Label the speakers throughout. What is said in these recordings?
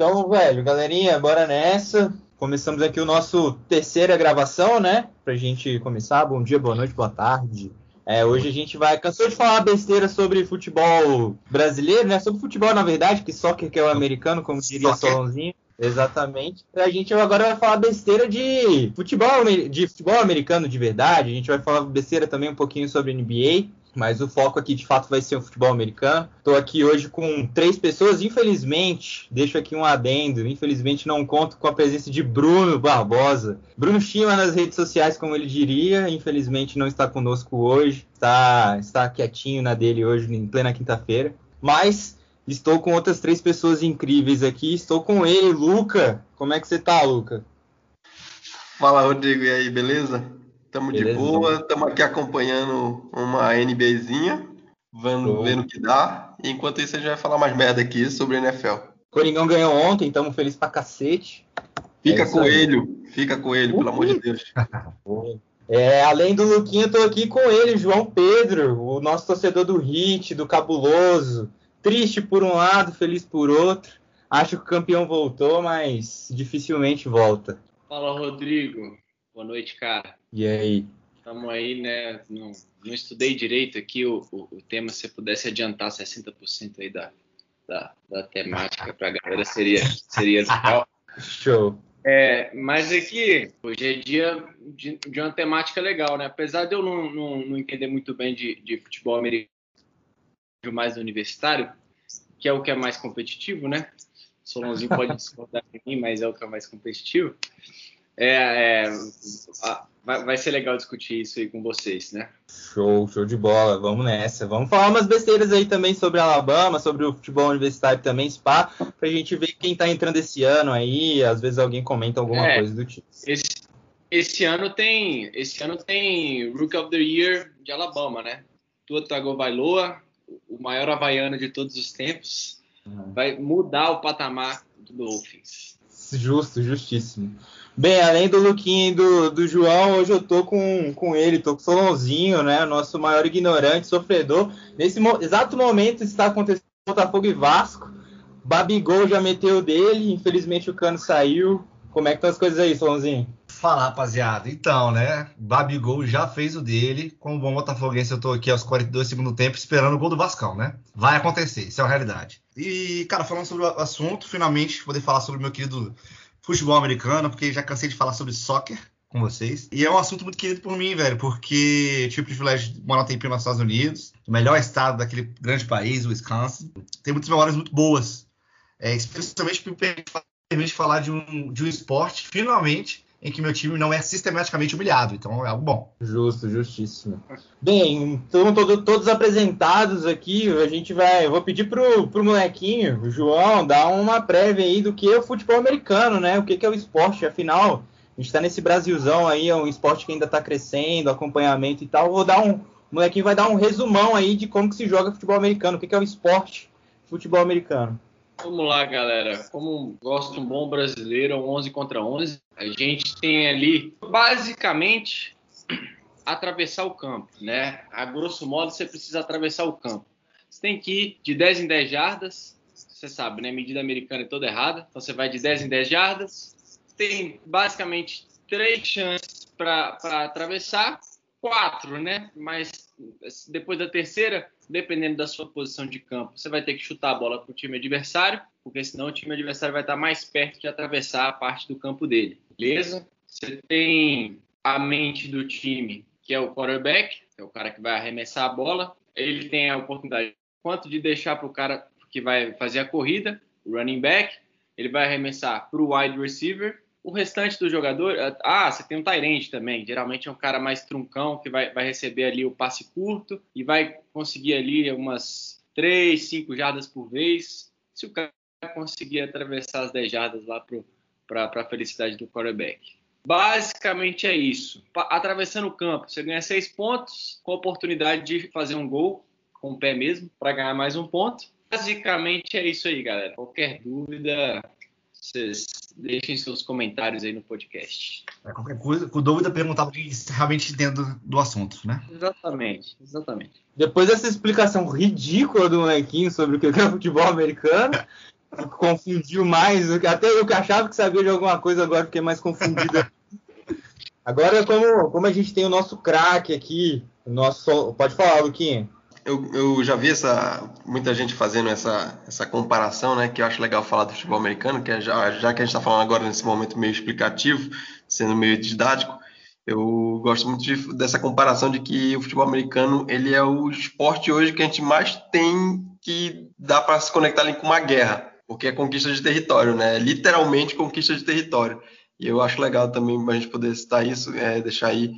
Speaker 1: Então, galerinha, bora nessa. Começamos aqui o nosso terceira gravação, né? Pra gente começar. Bom dia, boa noite, boa tarde. É, hoje a gente vai. Cansou de falar besteira sobre futebol brasileiro, né? Sobre futebol, na verdade, que soccer que é o americano, como diria
Speaker 2: Soccer.
Speaker 1: Solonzinho. Exatamente. A gente agora vai falar besteira de futebol, de futebol americano de verdade. A gente vai falar besteira também um pouquinho sobre NBA. Mas o foco aqui de fato vai ser o futebol americano. Estou aqui hoje com três pessoas. Infelizmente, deixo aqui um adendo. Infelizmente, não conto com a presença de Bruno Barbosa. Bruno Chima nas redes sociais, como ele diria. Infelizmente, não está conosco hoje. Está, está quietinho na dele hoje, em plena quinta-feira. Mas estou com outras três pessoas incríveis aqui. Estou com ele, Luca. Como é que você tá, Luca?
Speaker 2: Fala, Rodrigo, e aí, beleza? Tamo de boa, tamo aqui acompanhando uma NBzinha, vendo, vendo o que dá. E enquanto isso, a gente vai falar mais merda aqui sobre NFL.
Speaker 1: Coringão ganhou ontem, estamos felizes pra cacete.
Speaker 2: Fica
Speaker 1: É isso aí.
Speaker 2: coelho, fica coelho, pelo amor de Deus.
Speaker 1: É, além do Luquinha, eu tô aqui com ele, João Pedro, o nosso torcedor do Hit, do Cabuloso. Triste por um lado, feliz por outro. Acho que o campeão voltou, mas dificilmente volta.
Speaker 3: Fala, Rodrigo. Boa noite, cara.
Speaker 1: E aí?
Speaker 3: Estamos aí, né? Não, não estudei direito aqui o, o, o tema. Se pudesse adiantar 60% aí da, da, da temática para a galera, seria, seria legal.
Speaker 1: Show.
Speaker 3: É, mas aqui, hoje é dia de, de uma temática legal, né? Apesar de eu não, não, não entender muito bem de, de futebol americano, mais universitário, que é o que é mais competitivo, né? Solonzinho pode discordar de mim, mas é o que é mais competitivo. É, é, vai, vai ser legal discutir isso aí com vocês, né?
Speaker 1: Show, show de bola. Vamos nessa. Vamos falar umas besteiras aí também sobre Alabama, sobre o futebol universitário também, Spa, pra gente ver quem tá entrando esse ano aí. Às vezes alguém comenta alguma
Speaker 3: É.
Speaker 1: coisa do tipo.
Speaker 3: Esse, esse ano tem esse ano tem Rookie of the Year de Alabama, né? Tua Tagovailoa, o maior havaiano de todos os tempos, vai mudar o patamar do Dolphins.
Speaker 1: Justo, justíssimo. Bem, além do Luquinha e do, do João, hoje eu tô com, com ele, tô com o Solonzinho, né? Nosso maior ignorante, sofredor. Nesse mo- exato momento está acontecendo Botafogo e Vasco. Babigol já meteu o dele, infelizmente o cano saiu. Como é que estão as coisas aí, Solonzinho?
Speaker 4: Fala, rapaziada. Então, né? Babigol já fez o dele. Como bom botafoguense, eu tô aqui aos 42 segundos do tempo esperando o gol do Vascão, né? Vai acontecer, isso é uma realidade. E, cara, falando sobre o assunto, finalmente poder falar sobre o meu querido futebol americano, porque já cansei de falar sobre soccer com vocês. E é um assunto muito querido por mim, velho, porque tive o privilégio de morar um tempinho nos Estados Unidos, o melhor estado daquele grande país, o Wisconsin. Tem muitas memórias muito boas, é, especialmente por me permite falar de um, de um esporte, finalmente, em que meu time não é sistematicamente humilhado. Então é algo bom.
Speaker 1: Justo, justíssimo. Bem, então todo- todos apresentados aqui, a gente vai. Eu vou pedir pro, pro molequinho, o João, dar uma prévia aí do que é o futebol americano, né? O que, que é o esporte, afinal. A gente tá nesse Brasilzão aí, é um esporte que ainda tá crescendo, acompanhamento e tal. Vou dar um. O molequinho vai dar um resumão aí de como que se joga futebol americano, o que, que é o esporte futebol americano.
Speaker 3: Vamos lá, galera. Como gosta um bom brasileiro, é um 11 contra 11. A gente tem ali, basicamente, atravessar o campo, né? A grosso modo, você precisa atravessar o campo. Você tem que ir de 10 em 10 jardas. Você sabe, né? Medida americana é toda errada. Então, você vai de 10 em 10 jardas. Tem, basicamente, três chances para atravessar. Quatro, né? Mas depois da terceira, dependendo da sua posição de campo, você vai ter que chutar a bola para o time adversário, porque senão o time adversário vai estar mais perto de atravessar a parte do campo dele, beleza? Você tem a mente do time, que é o quarterback, que é o cara que vai arremessar a bola. Ele tem a oportunidade quanto de deixar para o cara que vai fazer a corrida, o running back, ele vai arremessar para o wide receiver. O restante do jogador, ah, você tem um Tyrant também. Geralmente é um cara mais truncão que vai, vai receber ali o passe curto e vai conseguir ali umas 3, 5 jardas por vez. Se o cara conseguir atravessar as 10 jardas lá para a felicidade do quarterback. Basicamente é isso. Atravessando o campo, você ganha 6 pontos com a oportunidade de fazer um gol com o pé mesmo para ganhar mais um ponto. Basicamente é isso aí, galera. Qualquer dúvida, vocês deixem seus comentários aí no podcast.
Speaker 4: É, qualquer coisa, com dúvida, perguntar para quem realmente dentro do assunto, né?
Speaker 3: Exatamente, exatamente.
Speaker 1: Depois dessa explicação ridícula do molequinho sobre o que é futebol americano, confundiu mais. Até eu que achava que sabia de alguma coisa, agora fiquei mais confundido. Agora, como, como a gente tem o nosso craque aqui, o nosso. Pode falar, Luquinha.
Speaker 2: Eu, eu, já vi essa, muita gente fazendo essa, essa comparação, né? Que eu acho legal falar do futebol americano, que é já, já que a gente está falando agora nesse momento meio explicativo, sendo meio didático, eu gosto muito de, dessa comparação de que o futebol americano ele é o esporte hoje que a gente mais tem que dá para se conectar ali com uma guerra, porque é conquista de território, né? Literalmente conquista de território. E eu acho legal também a gente poder citar isso, é, deixar aí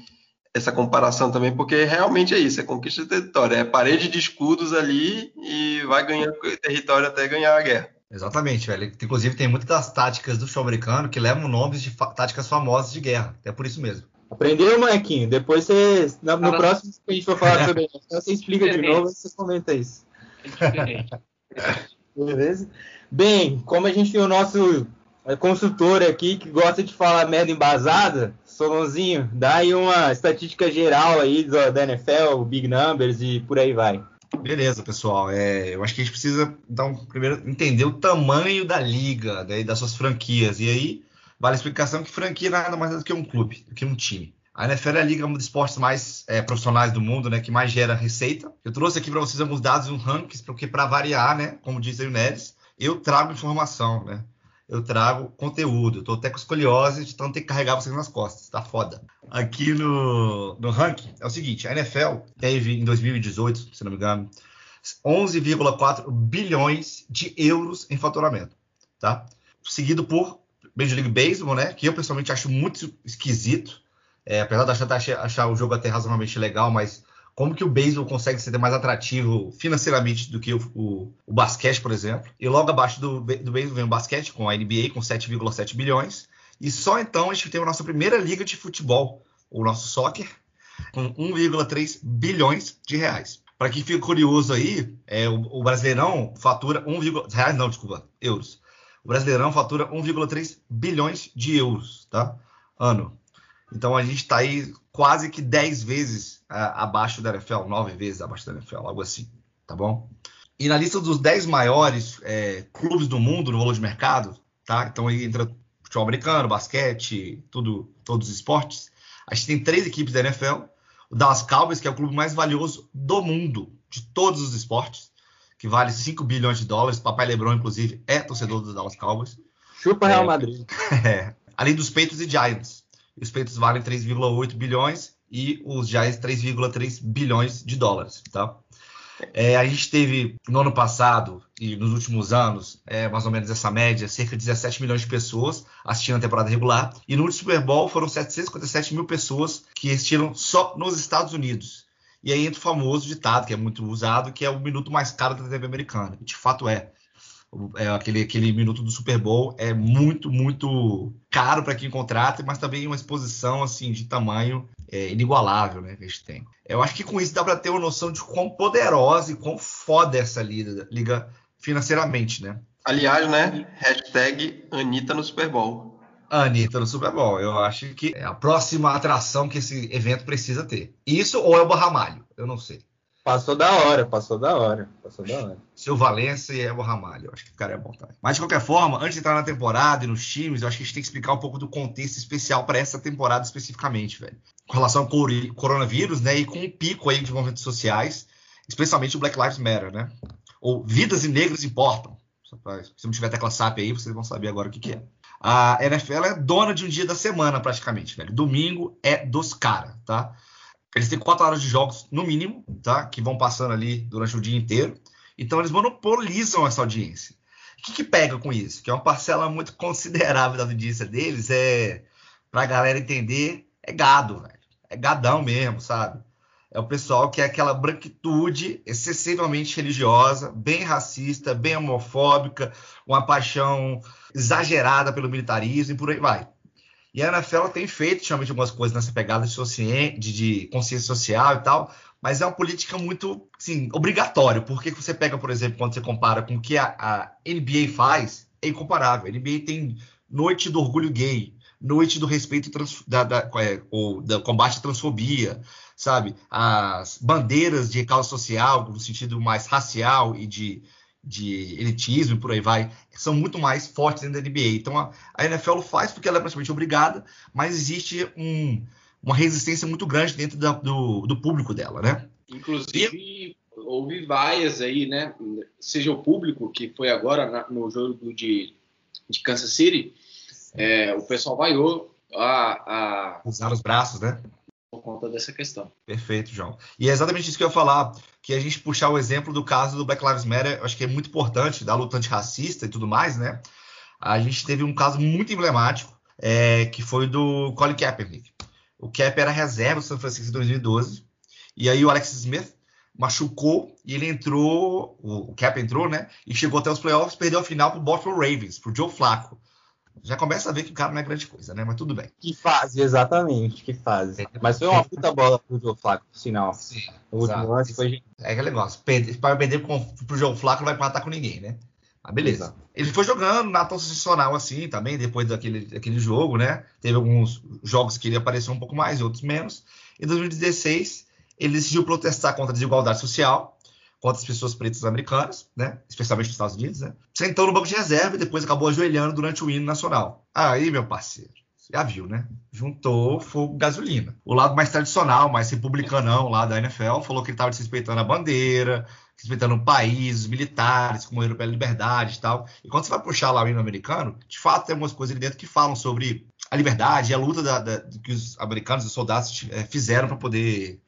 Speaker 2: essa comparação também, porque realmente é isso, é conquista de território, é parede de escudos ali e vai ganhando território até ganhar a guerra.
Speaker 4: Exatamente, velho. Inclusive tem muitas das táticas do show americano que levam nomes de táticas famosas de guerra, é por isso mesmo.
Speaker 1: Aprendeu, molequinho? Depois você, no, próximo que a gente for falar sobre isso, você explica de novo e você comenta isso. Beleza? Bem, como a gente tem o nosso consultor aqui que gosta de falar merda embasada, Solonzinho, dá aí uma estatística geral aí da NFL, Big Numbers e por aí vai.
Speaker 4: Beleza, pessoal. É, eu acho que a gente precisa dar um, primeiro entender o tamanho da liga, né, das suas franquias. E aí vale a explicação que franquia nada mais é do que um clube, do que um time. A NFL é a liga um dos esportes mais é, profissionais do mundo, né, que mais gera receita. Eu trouxe aqui para vocês alguns dados um rankings, porque para variar, né, como diz o Neres, eu trago informação, né? Eu trago conteúdo. Eu tô até com escoliose, então tem que carregar vocês nas costas. Tá foda. Aqui no, no ranking é o seguinte: a NFL teve em 2018, se não me engano, 11,4 bilhões de euros em faturamento, tá? Seguido por Major League Baseball, né? Que eu pessoalmente acho muito esquisito. É, apesar de achar, achar o jogo até razoavelmente legal, mas como que o beisebol consegue ser mais atrativo financeiramente do que o, o, o basquete, por exemplo. E logo abaixo do, do beisebol vem o basquete, com a NBA, com 7,7 bilhões. E só então a gente tem a nossa primeira liga de futebol, o nosso soccer, com 1,3 bilhões de reais. Para quem fica curioso aí, é, o, o Brasileirão fatura 1, reais não, desculpa, euros. O Brasileirão fatura 1,3 bilhões de euros, tá? Ano. Então a gente está aí quase que 10 vezes uh, abaixo da NFL, 9 vezes abaixo da NFL, algo assim, tá bom? E na lista dos 10 maiores é, clubes do mundo no valor de mercado, tá? Então aí entra futebol americano, basquete, tudo, todos os esportes. A gente tem três equipes da NFL. O Dallas Cowboys, que é o clube mais valioso do mundo, de todos os esportes, que vale 5 bilhões de dólares. Papai LeBron, inclusive, é torcedor do Dallas Cowboys.
Speaker 1: Chupa Real é, Madrid.
Speaker 4: É, além dos Peitos e Giants. Os Peitos valem 3,8 bilhões e os Giants 3,3 bilhões de dólares, tá? É, a gente teve no ano passado e nos últimos anos, é, mais ou menos essa média, cerca de 17 milhões de pessoas assistindo a temporada regular. E no Super Bowl foram 757 mil pessoas que assistiram só nos Estados Unidos. E aí entra o famoso ditado, que é muito usado, que é o minuto mais caro da TV americana. De fato é é, aquele, aquele minuto do Super Bowl é muito, muito caro para quem contrata, mas também uma exposição assim de tamanho é, inigualável né, que a gente tem. Eu acho que com isso dá para ter uma noção de quão poderosa e quão foda é essa liga, liga financeiramente, né?
Speaker 2: Aliás, né? Hashtag Anitta no Super Bowl.
Speaker 4: Anitta no Super Bowl. Eu acho que é a próxima atração que esse evento precisa ter. Isso ou é o Barramalho? Eu não sei.
Speaker 1: Passou da hora, passou da hora, passou da hora.
Speaker 4: Seu Valência e Evo Ramalho, eu acho que o cara é bom também. Mas de qualquer forma, antes de entrar na temporada e nos times, eu acho que a gente tem que explicar um pouco do contexto especial para essa temporada especificamente, velho. Com relação ao coronavírus, né, e com o um pico aí de movimentos sociais, especialmente o Black Lives Matter, né? Ou vidas e negros importam. Se não tiver tecla SAP aí, vocês vão saber agora o que, que é. A NFL é dona de um dia da semana, praticamente, velho. Domingo é dos caras, tá? Eles têm quatro horas de jogos, no mínimo, tá? Que vão passando ali durante o dia inteiro. Então eles monopolizam essa audiência. O que, que pega com isso? Que é uma parcela muito considerável da audiência deles, é pra galera entender, é gado, velho. É gadão mesmo, sabe? É o pessoal que é aquela branquitude excessivamente religiosa, bem racista, bem homofóbica, uma paixão exagerada pelo militarismo e por aí vai. E a NFL tem feito realmente algumas coisas nessa pegada de, de, de consciência social e tal, mas é uma política muito, sim, obrigatória, porque você pega, por exemplo, quando você compara com o que a, a NBA faz, é incomparável. A NBA tem noite do orgulho gay, noite do respeito trans, da, da, é, ou, combate à transfobia, sabe? As bandeiras de causa social, no sentido mais racial e de, de elitismo e por aí vai, são muito mais fortes dentro da NBA. Então a, a NFL faz porque ela é praticamente obrigada, mas existe um, uma resistência muito grande dentro da, do, do público dela, né?
Speaker 3: Inclusive, e... houve vaias aí, né? Seja o público, que foi agora na, no jogo de, de Kansas City, é, o pessoal vaiou a,
Speaker 4: a. Usar os braços, né?
Speaker 3: Por conta dessa questão.
Speaker 4: Perfeito, João. E é exatamente isso que eu ia falar, que a gente puxar o exemplo do caso do Black Lives Matter, acho que é muito importante, da luta antirracista e tudo mais, né? A gente teve um caso muito emblemático, é, que foi do Colin Kaepernick. O Cap era reserva do San Francisco em 2012, e aí o Alex Smith machucou e ele entrou, o Cap entrou, né? E chegou até os playoffs, perdeu a final pro Baltimore Ravens, pro Joe Flacco já começa a ver que o cara não é grande coisa, né? Mas tudo bem.
Speaker 1: Que fase, exatamente, que fase. Mas foi uma puta bola pro Joe Flaco, por sinal.
Speaker 4: Sim. O último lance foi. É aquele negócio. Para perder pro Joe Flaco não vai matar com ninguém, né? Mas beleza. Exato. Ele foi jogando na tão sensacional assim também, depois daquele, daquele jogo, né? Teve alguns jogos que ele apareceu um pouco mais e outros menos. Em 2016, ele decidiu protestar contra a desigualdade social contra as pessoas pretas americanas, né? Especialmente nos Estados Unidos, né? Sentou no banco de reserva e depois acabou ajoelhando durante o hino nacional. Aí, meu parceiro, já viu, né? Juntou fogo gasolina. O lado mais tradicional, mais republicanão lá da NFL, falou que ele estava desrespeitando a bandeira, respeitando o país, os militares, como morreram pela liberdade e tal. E quando você vai puxar lá o hino americano, de fato tem algumas coisas ali dentro que falam sobre a liberdade e a luta da, da, que os americanos, os soldados é, fizeram para poder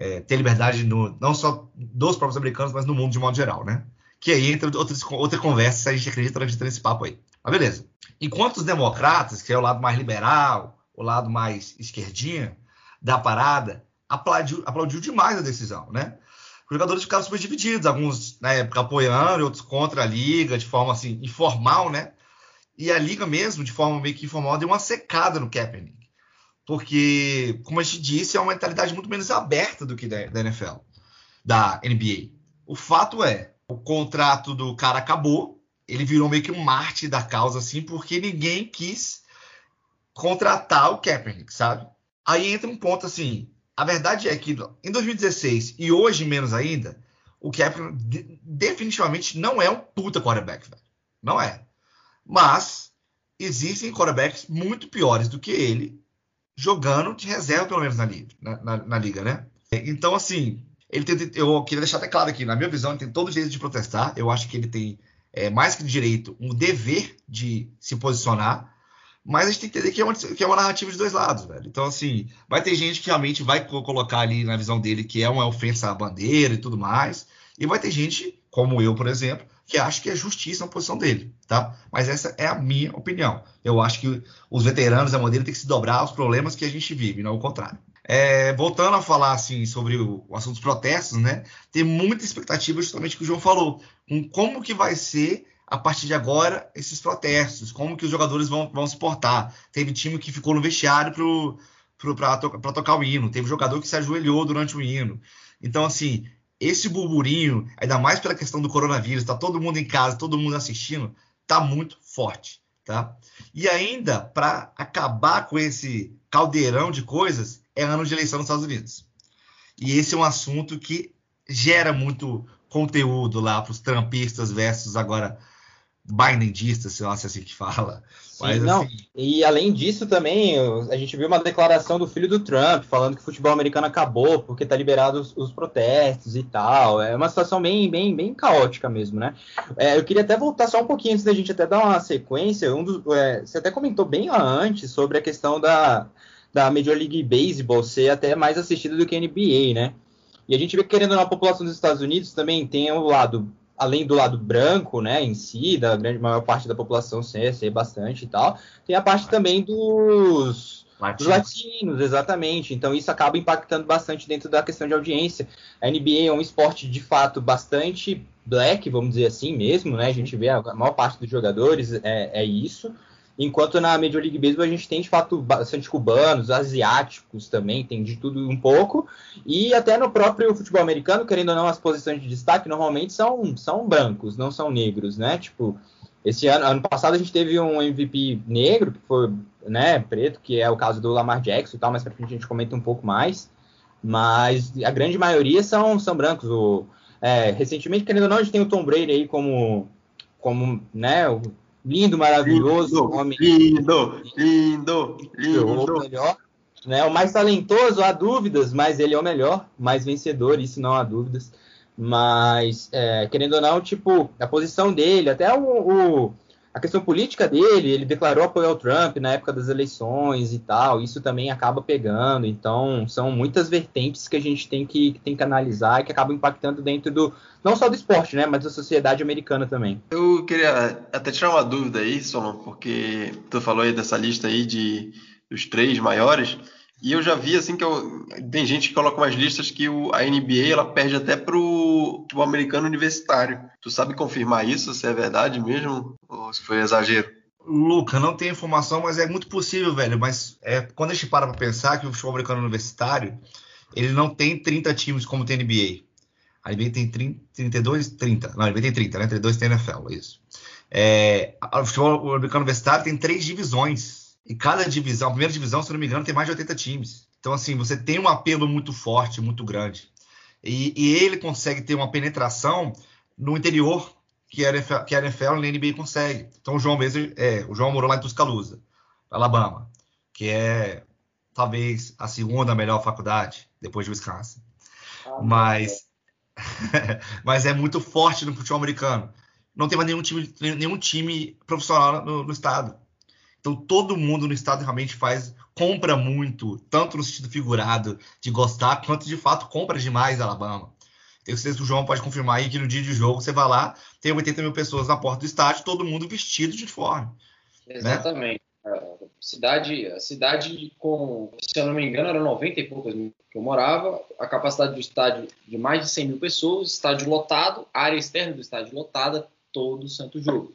Speaker 4: é, ter liberdade no, não só dos próprios americanos, mas no mundo de modo geral, né? Que aí entra outras, outra conversa a gente acredita, acredita nesse papo aí. Mas beleza. Enquanto os democratas, que é o lado mais liberal, o lado mais esquerdinha da parada, aplaudiu, aplaudiu demais a decisão, né? Os jogadores ficaram super divididos, alguns na época apoiando, outros contra a liga, de forma assim, informal, né? E a liga mesmo, de forma meio que informal, deu uma secada no Kaepernick porque, como a gente disse, é uma mentalidade muito menos aberta do que da, NFL, da NBA. O fato é, o contrato do cara acabou, ele virou meio que um mártir da causa, assim, porque ninguém quis contratar o Kaepernick, sabe? Aí entra um ponto assim, a verdade é que em 2016 e hoje menos ainda, o Kaepernick definitivamente não é um puta quarterback, velho. Não é. Mas existem quarterbacks muito piores do que ele jogando de reserva, pelo menos na liga, na, na, na liga né? Então, assim, ele tem, eu queria deixar até claro aqui, na minha visão, ele tem todo o direito de protestar. Eu acho que ele tem, é, mais que direito, um dever de se posicionar. Mas a gente tem que entender que é, uma, que é uma narrativa de dois lados, velho. Então, assim, vai ter gente que realmente vai colocar ali na visão dele que é uma ofensa à bandeira e tudo mais. E vai ter gente, como eu, por exemplo, que acho que é justiça na posição dele, tá? Mas essa é a minha opinião. Eu acho que os veteranos da modelo têm que se dobrar aos problemas que a gente vive, não o contrário. É, voltando a falar assim sobre o, o, assunto dos protestos, né? Tem muita expectativa justamente que o João falou, com como que vai ser a partir de agora esses protestos, como que os jogadores vão, vão se portar. Teve time que ficou no vestiário para to, tocar o hino, teve jogador que se ajoelhou durante o hino. Então, assim, esse burburinho, ainda mais pela questão do coronavírus, tá todo mundo em casa, todo mundo assistindo, tá muito forte, tá? E ainda para acabar com esse caldeirão de coisas, é ano de eleição nos Estados Unidos. E esse é um assunto que gera muito conteúdo lá para os trampistas versus agora Bindendista, sei lá se é assim que fala.
Speaker 1: Sim, Mas, não. Assim... E além disso também, a gente viu uma declaração do filho do Trump falando que o futebol americano acabou porque tá liberado os, os protestos e tal. É uma situação bem, bem, bem caótica mesmo, né? É, eu queria até voltar só um pouquinho antes da gente até dar uma sequência. Um dos, é, você até comentou bem antes sobre a questão da, da Major League Baseball ser até mais assistida do que a NBA, né? E a gente vê que, querendo na população dos Estados Unidos também tem o lado além do lado branco, né, em si, da grande maior parte da população ser, ser bastante e tal, tem a parte também dos latinos. dos latinos, exatamente. Então isso acaba impactando bastante dentro da questão de audiência. A NBA é um esporte de fato bastante black, vamos dizer assim mesmo, né? A gente vê a maior parte dos jogadores é, é isso. Enquanto na Major League Baseball a gente tem de fato bastante cubanos, asiáticos também, tem de tudo um pouco. E até no próprio futebol americano, querendo ou não, as posições de destaque normalmente são, são brancos, não são negros, né? Tipo, esse ano, ano passado a gente teve um MVP negro, que foi, né, preto, que é o caso do Lamar Jackson e tal, mas pra frente a gente comenta um pouco mais. Mas a grande maioria são, são brancos. O, é, recentemente, querendo ou não, a gente tem o Tom Brady aí como, como né, o lindo, maravilhoso.
Speaker 2: Lindo, homem, lindo, lindo, lindo.
Speaker 1: O melhor, né, o mais talentoso, há dúvidas, mas ele é o melhor, mais vencedor, isso não há dúvidas. Mas, é, querendo ou não, tipo, a posição dele, até o, o a questão política dele, ele declarou apoio ao Trump na época das eleições e tal, isso também acaba pegando. Então, são muitas vertentes que a gente tem que, tem que analisar e que acabam impactando dentro do, não só do esporte, né, mas da sociedade americana também.
Speaker 2: Eu queria até tirar uma dúvida aí, Solon, porque tu falou aí dessa lista aí de dos três maiores. E eu já vi assim que eu, tem gente que coloca umas listas que o, a NBA ela perde até pro, pro americano universitário. Tu sabe confirmar isso, se é verdade mesmo ou se foi exagero?
Speaker 4: Luca, não tenho informação, mas é muito possível, velho. Mas é, quando a gente para pra pensar que o futebol americano universitário ele não tem 30 times como tem NBA. A NBA tem 30, 32, 30. Não, a NBA tem 30, né? 32 tem NFL, isso. É, o futebol americano universitário tem três divisões e cada divisão, a primeira divisão, se não me engano, tem mais de 80 times. Então, assim, você tem um apelo muito forte, muito grande. E, e ele consegue ter uma penetração no interior que a NFL, que a NFL e a NBA consegue. Então, o João mesmo, é, o João morou lá em Tuscaloosa, Alabama, que é talvez a segunda melhor faculdade depois de Wisconsin. Ah, mas, mas é muito forte no futebol americano. Não tem mais nenhum time, nenhum time profissional no, no estado. Então todo mundo no estado realmente faz, compra muito, tanto no sentido figurado de gostar, quanto de fato compra demais Alabama. Tenho certeza que o João pode confirmar aí que no dia de jogo você vai lá, tem 80 mil pessoas na porta do estádio, todo mundo vestido de uniforme.
Speaker 3: Né? Exatamente. Né? A cidade, a cidade com, se eu não me engano, era 90 e poucas mil que eu morava, a capacidade do estádio de mais de 100 mil pessoas, estádio lotado, área externa do estádio lotada, todo santo jogo.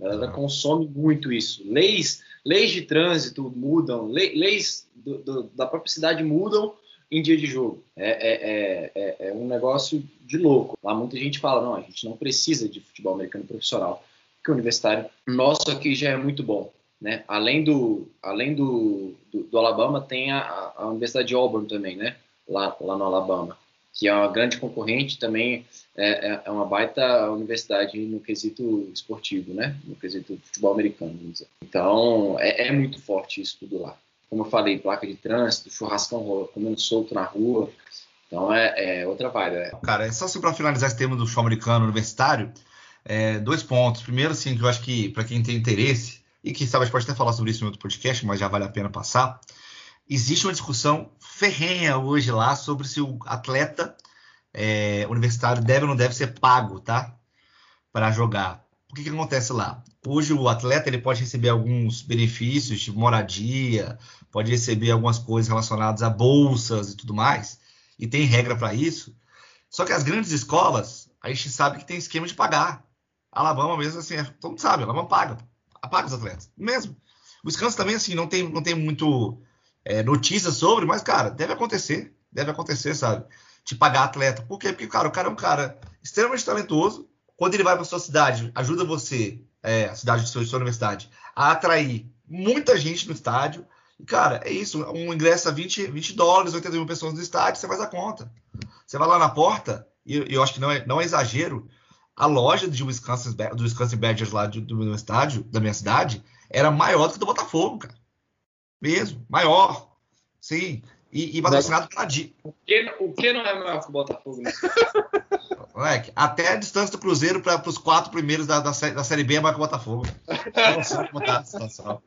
Speaker 3: Ela consome muito isso. Leis, leis de trânsito mudam, leis do, do, da própria cidade mudam em dia de jogo. É, é, é, é, um negócio de louco. Lá muita gente fala, não, a gente não precisa de futebol americano profissional, porque o universitário nosso aqui já é muito bom. Né? Além, do, além do, do, do Alabama, tem a, a Universidade de Auburn também, né? lá, lá no Alabama que é uma grande concorrente também, é, é, é uma baita universidade no quesito esportivo, né? No quesito futebol americano. Então, é, é muito forte isso tudo lá. Como eu falei, placa de trânsito, churrascão comendo solto na rua. Então, é, é outra vibe. É.
Speaker 4: Cara, só assim para finalizar esse tema do futebol americano universitário, é, dois pontos. Primeiro, assim, que eu acho que para quem tem interesse, e que sabe, a gente pode até falar sobre isso em outro podcast, mas já vale a pena passar, existe uma discussão ferrenha hoje lá sobre se o atleta é, universitário deve ou não deve ser pago, tá? Para jogar. O que, que acontece lá? Hoje o atleta ele pode receber alguns benefícios, tipo moradia, pode receber algumas coisas relacionadas a bolsas e tudo mais, e tem regra para isso. Só que as grandes escolas, a gente sabe que tem esquema de pagar. A Alabama mesmo assim, é, todo mundo sabe, a Alabama paga, paga os atletas, mesmo. O Wisconsin também assim não tem, não tem muito é, notícias sobre, mas, cara, deve acontecer. Deve acontecer, sabe? De pagar atleta. Por quê? Porque, cara, o cara é um cara extremamente talentoso. Quando ele vai para sua cidade, ajuda você, é, a cidade de sua, de sua universidade, a atrair muita gente no estádio. E, cara, é isso. Um ingresso a 20, 20 dólares, 80 mil pessoas no estádio, você faz a conta. Você vai lá na porta, e eu acho que não é, não é exagero, a loja de Wisconsin, do Wisconsin Badgers lá do, do meu estádio, da minha cidade, era maior do que do Botafogo, cara. Mesmo, maior. Sim. E, e patrocinado pela
Speaker 3: Di. O que, o que não é maior que o Botafogo, né?
Speaker 4: Moleque, até a distância do Cruzeiro para os quatro primeiros da, da, da, Série B é maior que o Botafogo. não sei como tá a situação.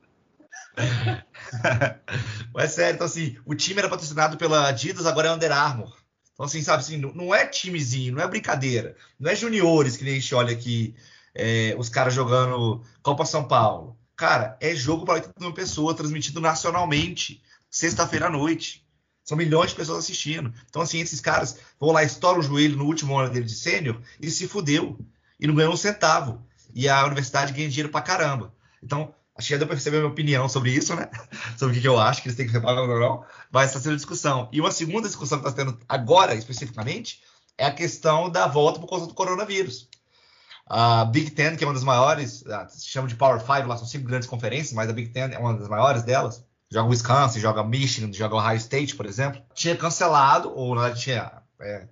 Speaker 4: Mas sério, então assim, o time era patrocinado pela Adidas, agora é Under Armour. Então, assim, sabe assim, não é timezinho, não é brincadeira. Não é juniores que nem a gente olha aqui, é, os caras jogando Copa São Paulo. Cara, é jogo para 80 mil pessoas, transmitido nacionalmente, sexta-feira à noite. São milhões de pessoas assistindo. Então, assim, esses caras vão lá, estouram o joelho no último ano dele de sênior e se fudeu. E não ganhou um centavo. E a universidade ganha dinheiro pra caramba. Então, Acho que já deu para perceber a minha opinião sobre isso, né? Sobre o que eu acho que eles têm que separar ou não. Mas está sendo discussão. E uma segunda discussão que está tendo agora, especificamente, é a questão da volta por causa do coronavírus. A Big Ten, que é uma das maiores, ah, se chama de Power Five, lá são cinco grandes conferências, mas a Big Ten é uma das maiores delas. Joga Wisconsin, joga Michigan, joga Ohio State, por exemplo. Tinha cancelado, ou não tinha é,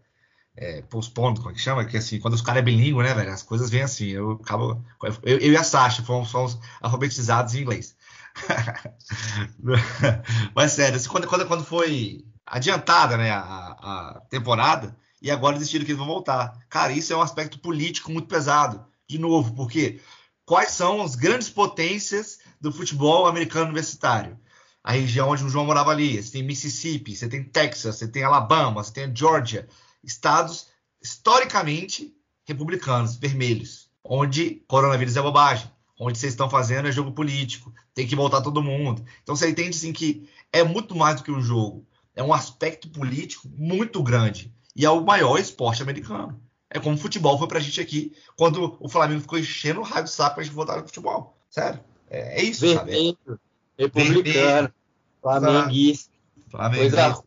Speaker 4: é, postpondo, como é que chama? Que assim, quando os caras é bilíngue, né, velho? As coisas vêm assim. Eu acabo. Eu, eu e a Sasha fomos, fomos alfabetizados em inglês. Mas sério, assim, quando, quando, quando foi adiantada né, a, a temporada, e agora decidiram que eles vão voltar. Cara, isso é um aspecto político muito pesado. De novo, porque quais são as grandes potências do futebol americano universitário? A região onde o João morava ali. Você tem Mississippi, você tem Texas, você tem Alabama, você tem Georgia estados historicamente republicanos, vermelhos, onde coronavírus é bobagem, onde vocês estão fazendo é jogo político, tem que voltar todo mundo. Então você entende assim que é muito mais do que um jogo, é um aspecto político muito grande e é o maior esporte americano. É como o futebol foi pra gente aqui, quando o Flamengo ficou enchendo o raio do saco pra gente voltar no futebol. Sério. É, é isso,
Speaker 1: Vermelho, sabe? Republicano, flamenguista.
Speaker 4: Coisa,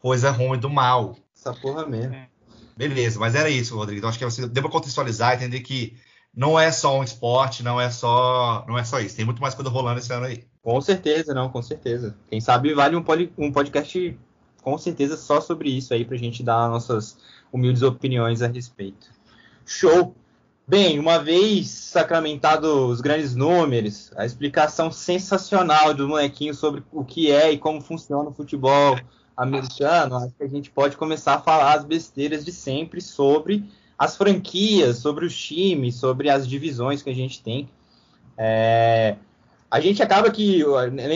Speaker 4: coisa ruim do mal.
Speaker 1: Essa porra mesmo. É.
Speaker 4: Beleza, mas era isso, Rodrigo. Então acho que você deu pra contextualizar, entender que não é só um esporte, não é só, não é só isso. Tem muito mais coisa rolando esse ano aí.
Speaker 1: Com certeza, não, com certeza. Quem sabe vale um, um podcast com certeza só sobre isso aí pra gente dar nossas humildes opiniões a respeito. Show! Bem, uma vez sacramentado os grandes números, a explicação sensacional do molequinho sobre o que é e como funciona o futebol, americano, acho que a gente pode começar a falar as besteiras de sempre sobre as franquias, sobre os times, sobre as divisões que a gente tem. É, a gente acaba que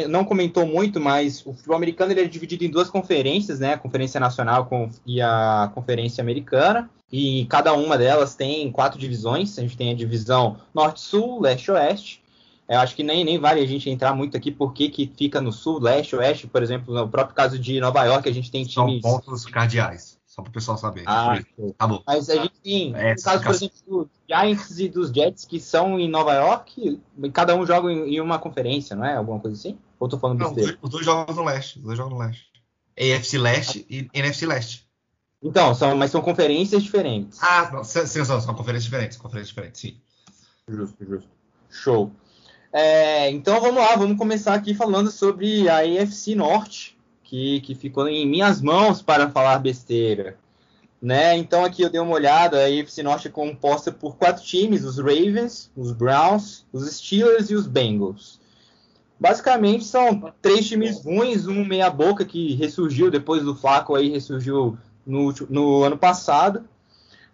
Speaker 1: não comentou muito, mas o futebol americano ele é dividido em duas conferências, né? A Conferência Nacional e a Conferência Americana. E cada uma delas tem quatro divisões. A gente tem a divisão Norte-Sul, Leste-Oeste. Eu acho que nem, nem vale a gente entrar muito aqui porque que fica no sul, leste, oeste, por exemplo, no próprio caso de Nova York, a gente tem times.
Speaker 4: São pontos cardeais, só para o pessoal saber.
Speaker 1: Ah, acabou. Mas a gente tem, é, no caso, por exemplo, dos Giants e dos Jets que são em Nova York, cada um joga em, em uma conferência, não é? Alguma coisa assim? Ou tô falando
Speaker 4: não, besteira? Os dois jogam no leste, os dois jogam no leste. AFC Leste e NFC Leste.
Speaker 1: Então, são, mas são conferências diferentes.
Speaker 4: Ah, não, sim, são, são conferências diferentes, conferências diferentes, sim.
Speaker 1: Justo, justo. Show. É, então vamos lá, vamos começar aqui falando sobre a AFC Norte, que, que ficou em minhas mãos para falar besteira. Né? Então aqui eu dei uma olhada, a AFC Norte é composta por quatro times, os Ravens, os Browns, os Steelers e os Bengals. Basicamente são três times ruins, um meia boca que ressurgiu depois do Flaco aí, ressurgiu no, no ano passado,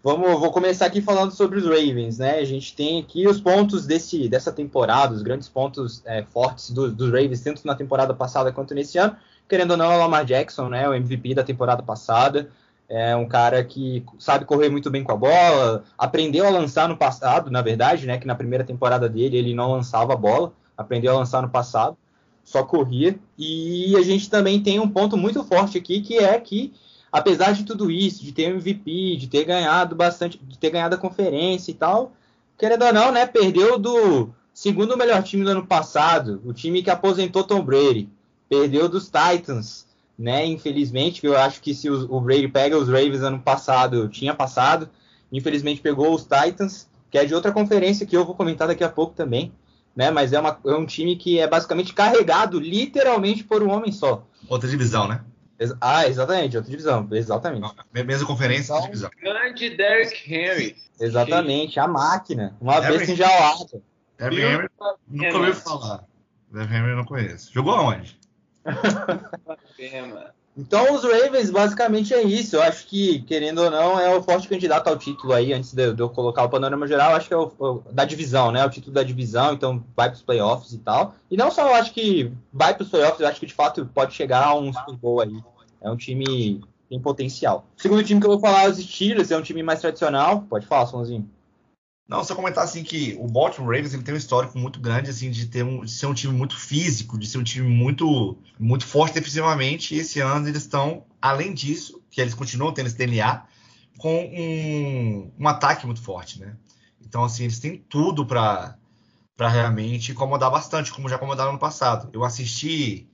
Speaker 1: Vamos, vou começar aqui falando sobre os Ravens, né? A gente tem aqui os pontos desse, dessa temporada, os grandes pontos é, fortes do, dos Ravens, tanto na temporada passada quanto nesse ano. Querendo ou não, é o Lamar Jackson, né? O MVP da temporada passada. É um cara que sabe correr muito bem com a bola, aprendeu a lançar no passado, na verdade, né? Que na primeira temporada dele ele não lançava a bola, aprendeu a lançar no passado, só corria. E a gente também tem um ponto muito forte aqui, que é que apesar de tudo isso, de ter MVP, de ter ganhado bastante, de ter ganhado a conferência e tal, querendo ou não, né, perdeu do segundo melhor time do ano passado, o time que aposentou Tom Brady, perdeu dos Titans, né, infelizmente, que eu acho que se o, Brady pega os Ravens ano passado, tinha passado, infelizmente pegou os Titans, que é de outra conferência que eu vou comentar daqui a pouco também, né, mas é, uma, é um time que é basicamente carregado literalmente por um homem só.
Speaker 4: Outra divisão, né?
Speaker 1: Ah, exatamente, outra divisão, exatamente.
Speaker 4: Mesma conferência, então, divisão.
Speaker 3: Grande Derrick Henry.
Speaker 1: Exatamente, a máquina, uma Derrick, besta enjaulada.
Speaker 4: Derrick Henry, nunca ouviu falar. Derrick Henry eu não conheço. Jogou aonde?
Speaker 1: Então, os Ravens, basicamente é isso. Eu acho que, querendo ou não, é o forte candidato ao título aí, antes de, de eu colocar o panorama geral, acho que é o, o, da divisão, né? O título da divisão, então vai para os playoffs e tal. E não só eu acho que vai para os playoffs, eu acho que de fato pode chegar a um Super Bowl aí. É um time tem potencial. O segundo time que eu vou falar é os Steelers, é um time mais tradicional. Pode falar, Sonzinho.
Speaker 4: Não, só comentar assim que o Baltimore Ravens ele tem um histórico muito grande assim de ter um, de ser um time muito físico, de ser um time muito muito forte defensivamente. E esse ano eles estão, além disso, que eles continuam tendo esse DNA, com um, um ataque muito forte, né? Então assim eles têm tudo para para realmente incomodar bastante, como já incomodaram no passado. Eu assisti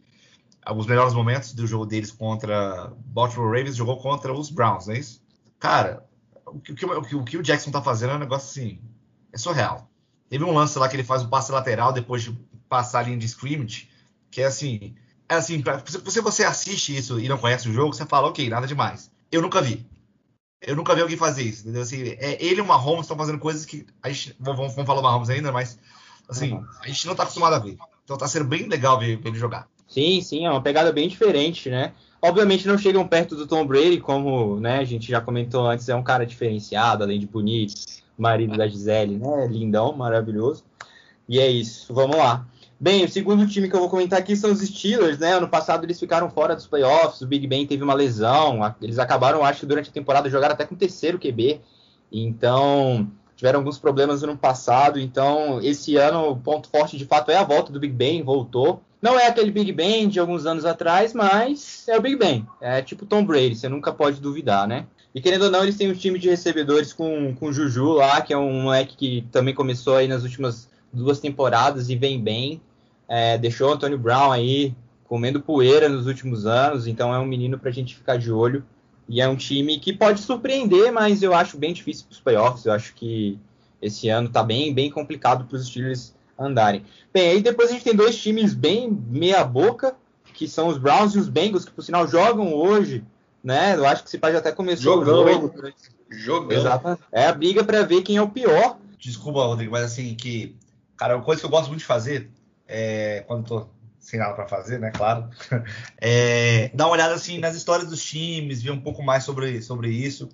Speaker 4: os melhores momentos do jogo deles contra Baltimore Ravens, jogou contra os Browns, não é isso? Cara, o que o, que, o, que o Jackson tá fazendo é um negócio assim, é surreal. Teve um lance lá que ele faz um passe lateral depois de passar a linha de scrimmage, que é assim, é assim, pra, se você assiste isso e não conhece o jogo, você fala, ok, nada demais. Eu nunca vi. Eu nunca vi alguém fazer isso, entendeu? Assim, é, ele e o Mahomes estão fazendo coisas que a gente, vamos, vamos falar o Mahomes ainda, mas assim, uhum. a gente não tá acostumado a ver. Então tá sendo bem legal ver, ver ele jogar.
Speaker 1: Sim, sim, é uma pegada bem diferente, né? Obviamente não chegam perto do Tom Brady, como né, a gente já comentou antes, é um cara diferenciado, além de bonito, marido da Gisele, né? Lindão, maravilhoso. E é isso, vamos lá. Bem, o segundo time que eu vou comentar aqui são os Steelers, né? Ano passado eles ficaram fora dos playoffs, o Big Ben teve uma lesão, eles acabaram, acho que durante a temporada jogaram até com o terceiro QB, então tiveram alguns problemas no passado, então esse ano o ponto forte de fato é a volta do Big Ben, voltou. Não é aquele Big Ben de alguns anos atrás, mas é o Big Ben. É tipo Tom Brady, você nunca pode duvidar, né? E querendo ou não, eles têm um time de recebedores com, com o Juju lá, que é um moleque que também começou aí nas últimas duas temporadas e vem bem. É, deixou o Antônio Brown aí comendo poeira nos últimos anos, então é um menino para a gente ficar de olho. E é um time que pode surpreender, mas eu acho bem difícil para os playoffs. Eu acho que esse ano está bem, bem complicado para os Steelers andarem. Bem, aí depois a gente tem dois times bem meia boca, que são os Browns e os Bengals, que por sinal jogam hoje, né? Eu acho que esse pai já até começou
Speaker 2: Jogão, o jogo. Hein? Jogando.
Speaker 1: Exato. É a briga para ver quem é o pior.
Speaker 4: Desculpa, Rodrigo, mas assim, que. Cara, uma coisa que eu gosto muito de fazer, é, quando tô sem nada para fazer, né? Claro. É, dar uma olhada assim nas histórias dos times, ver um pouco mais sobre, sobre isso.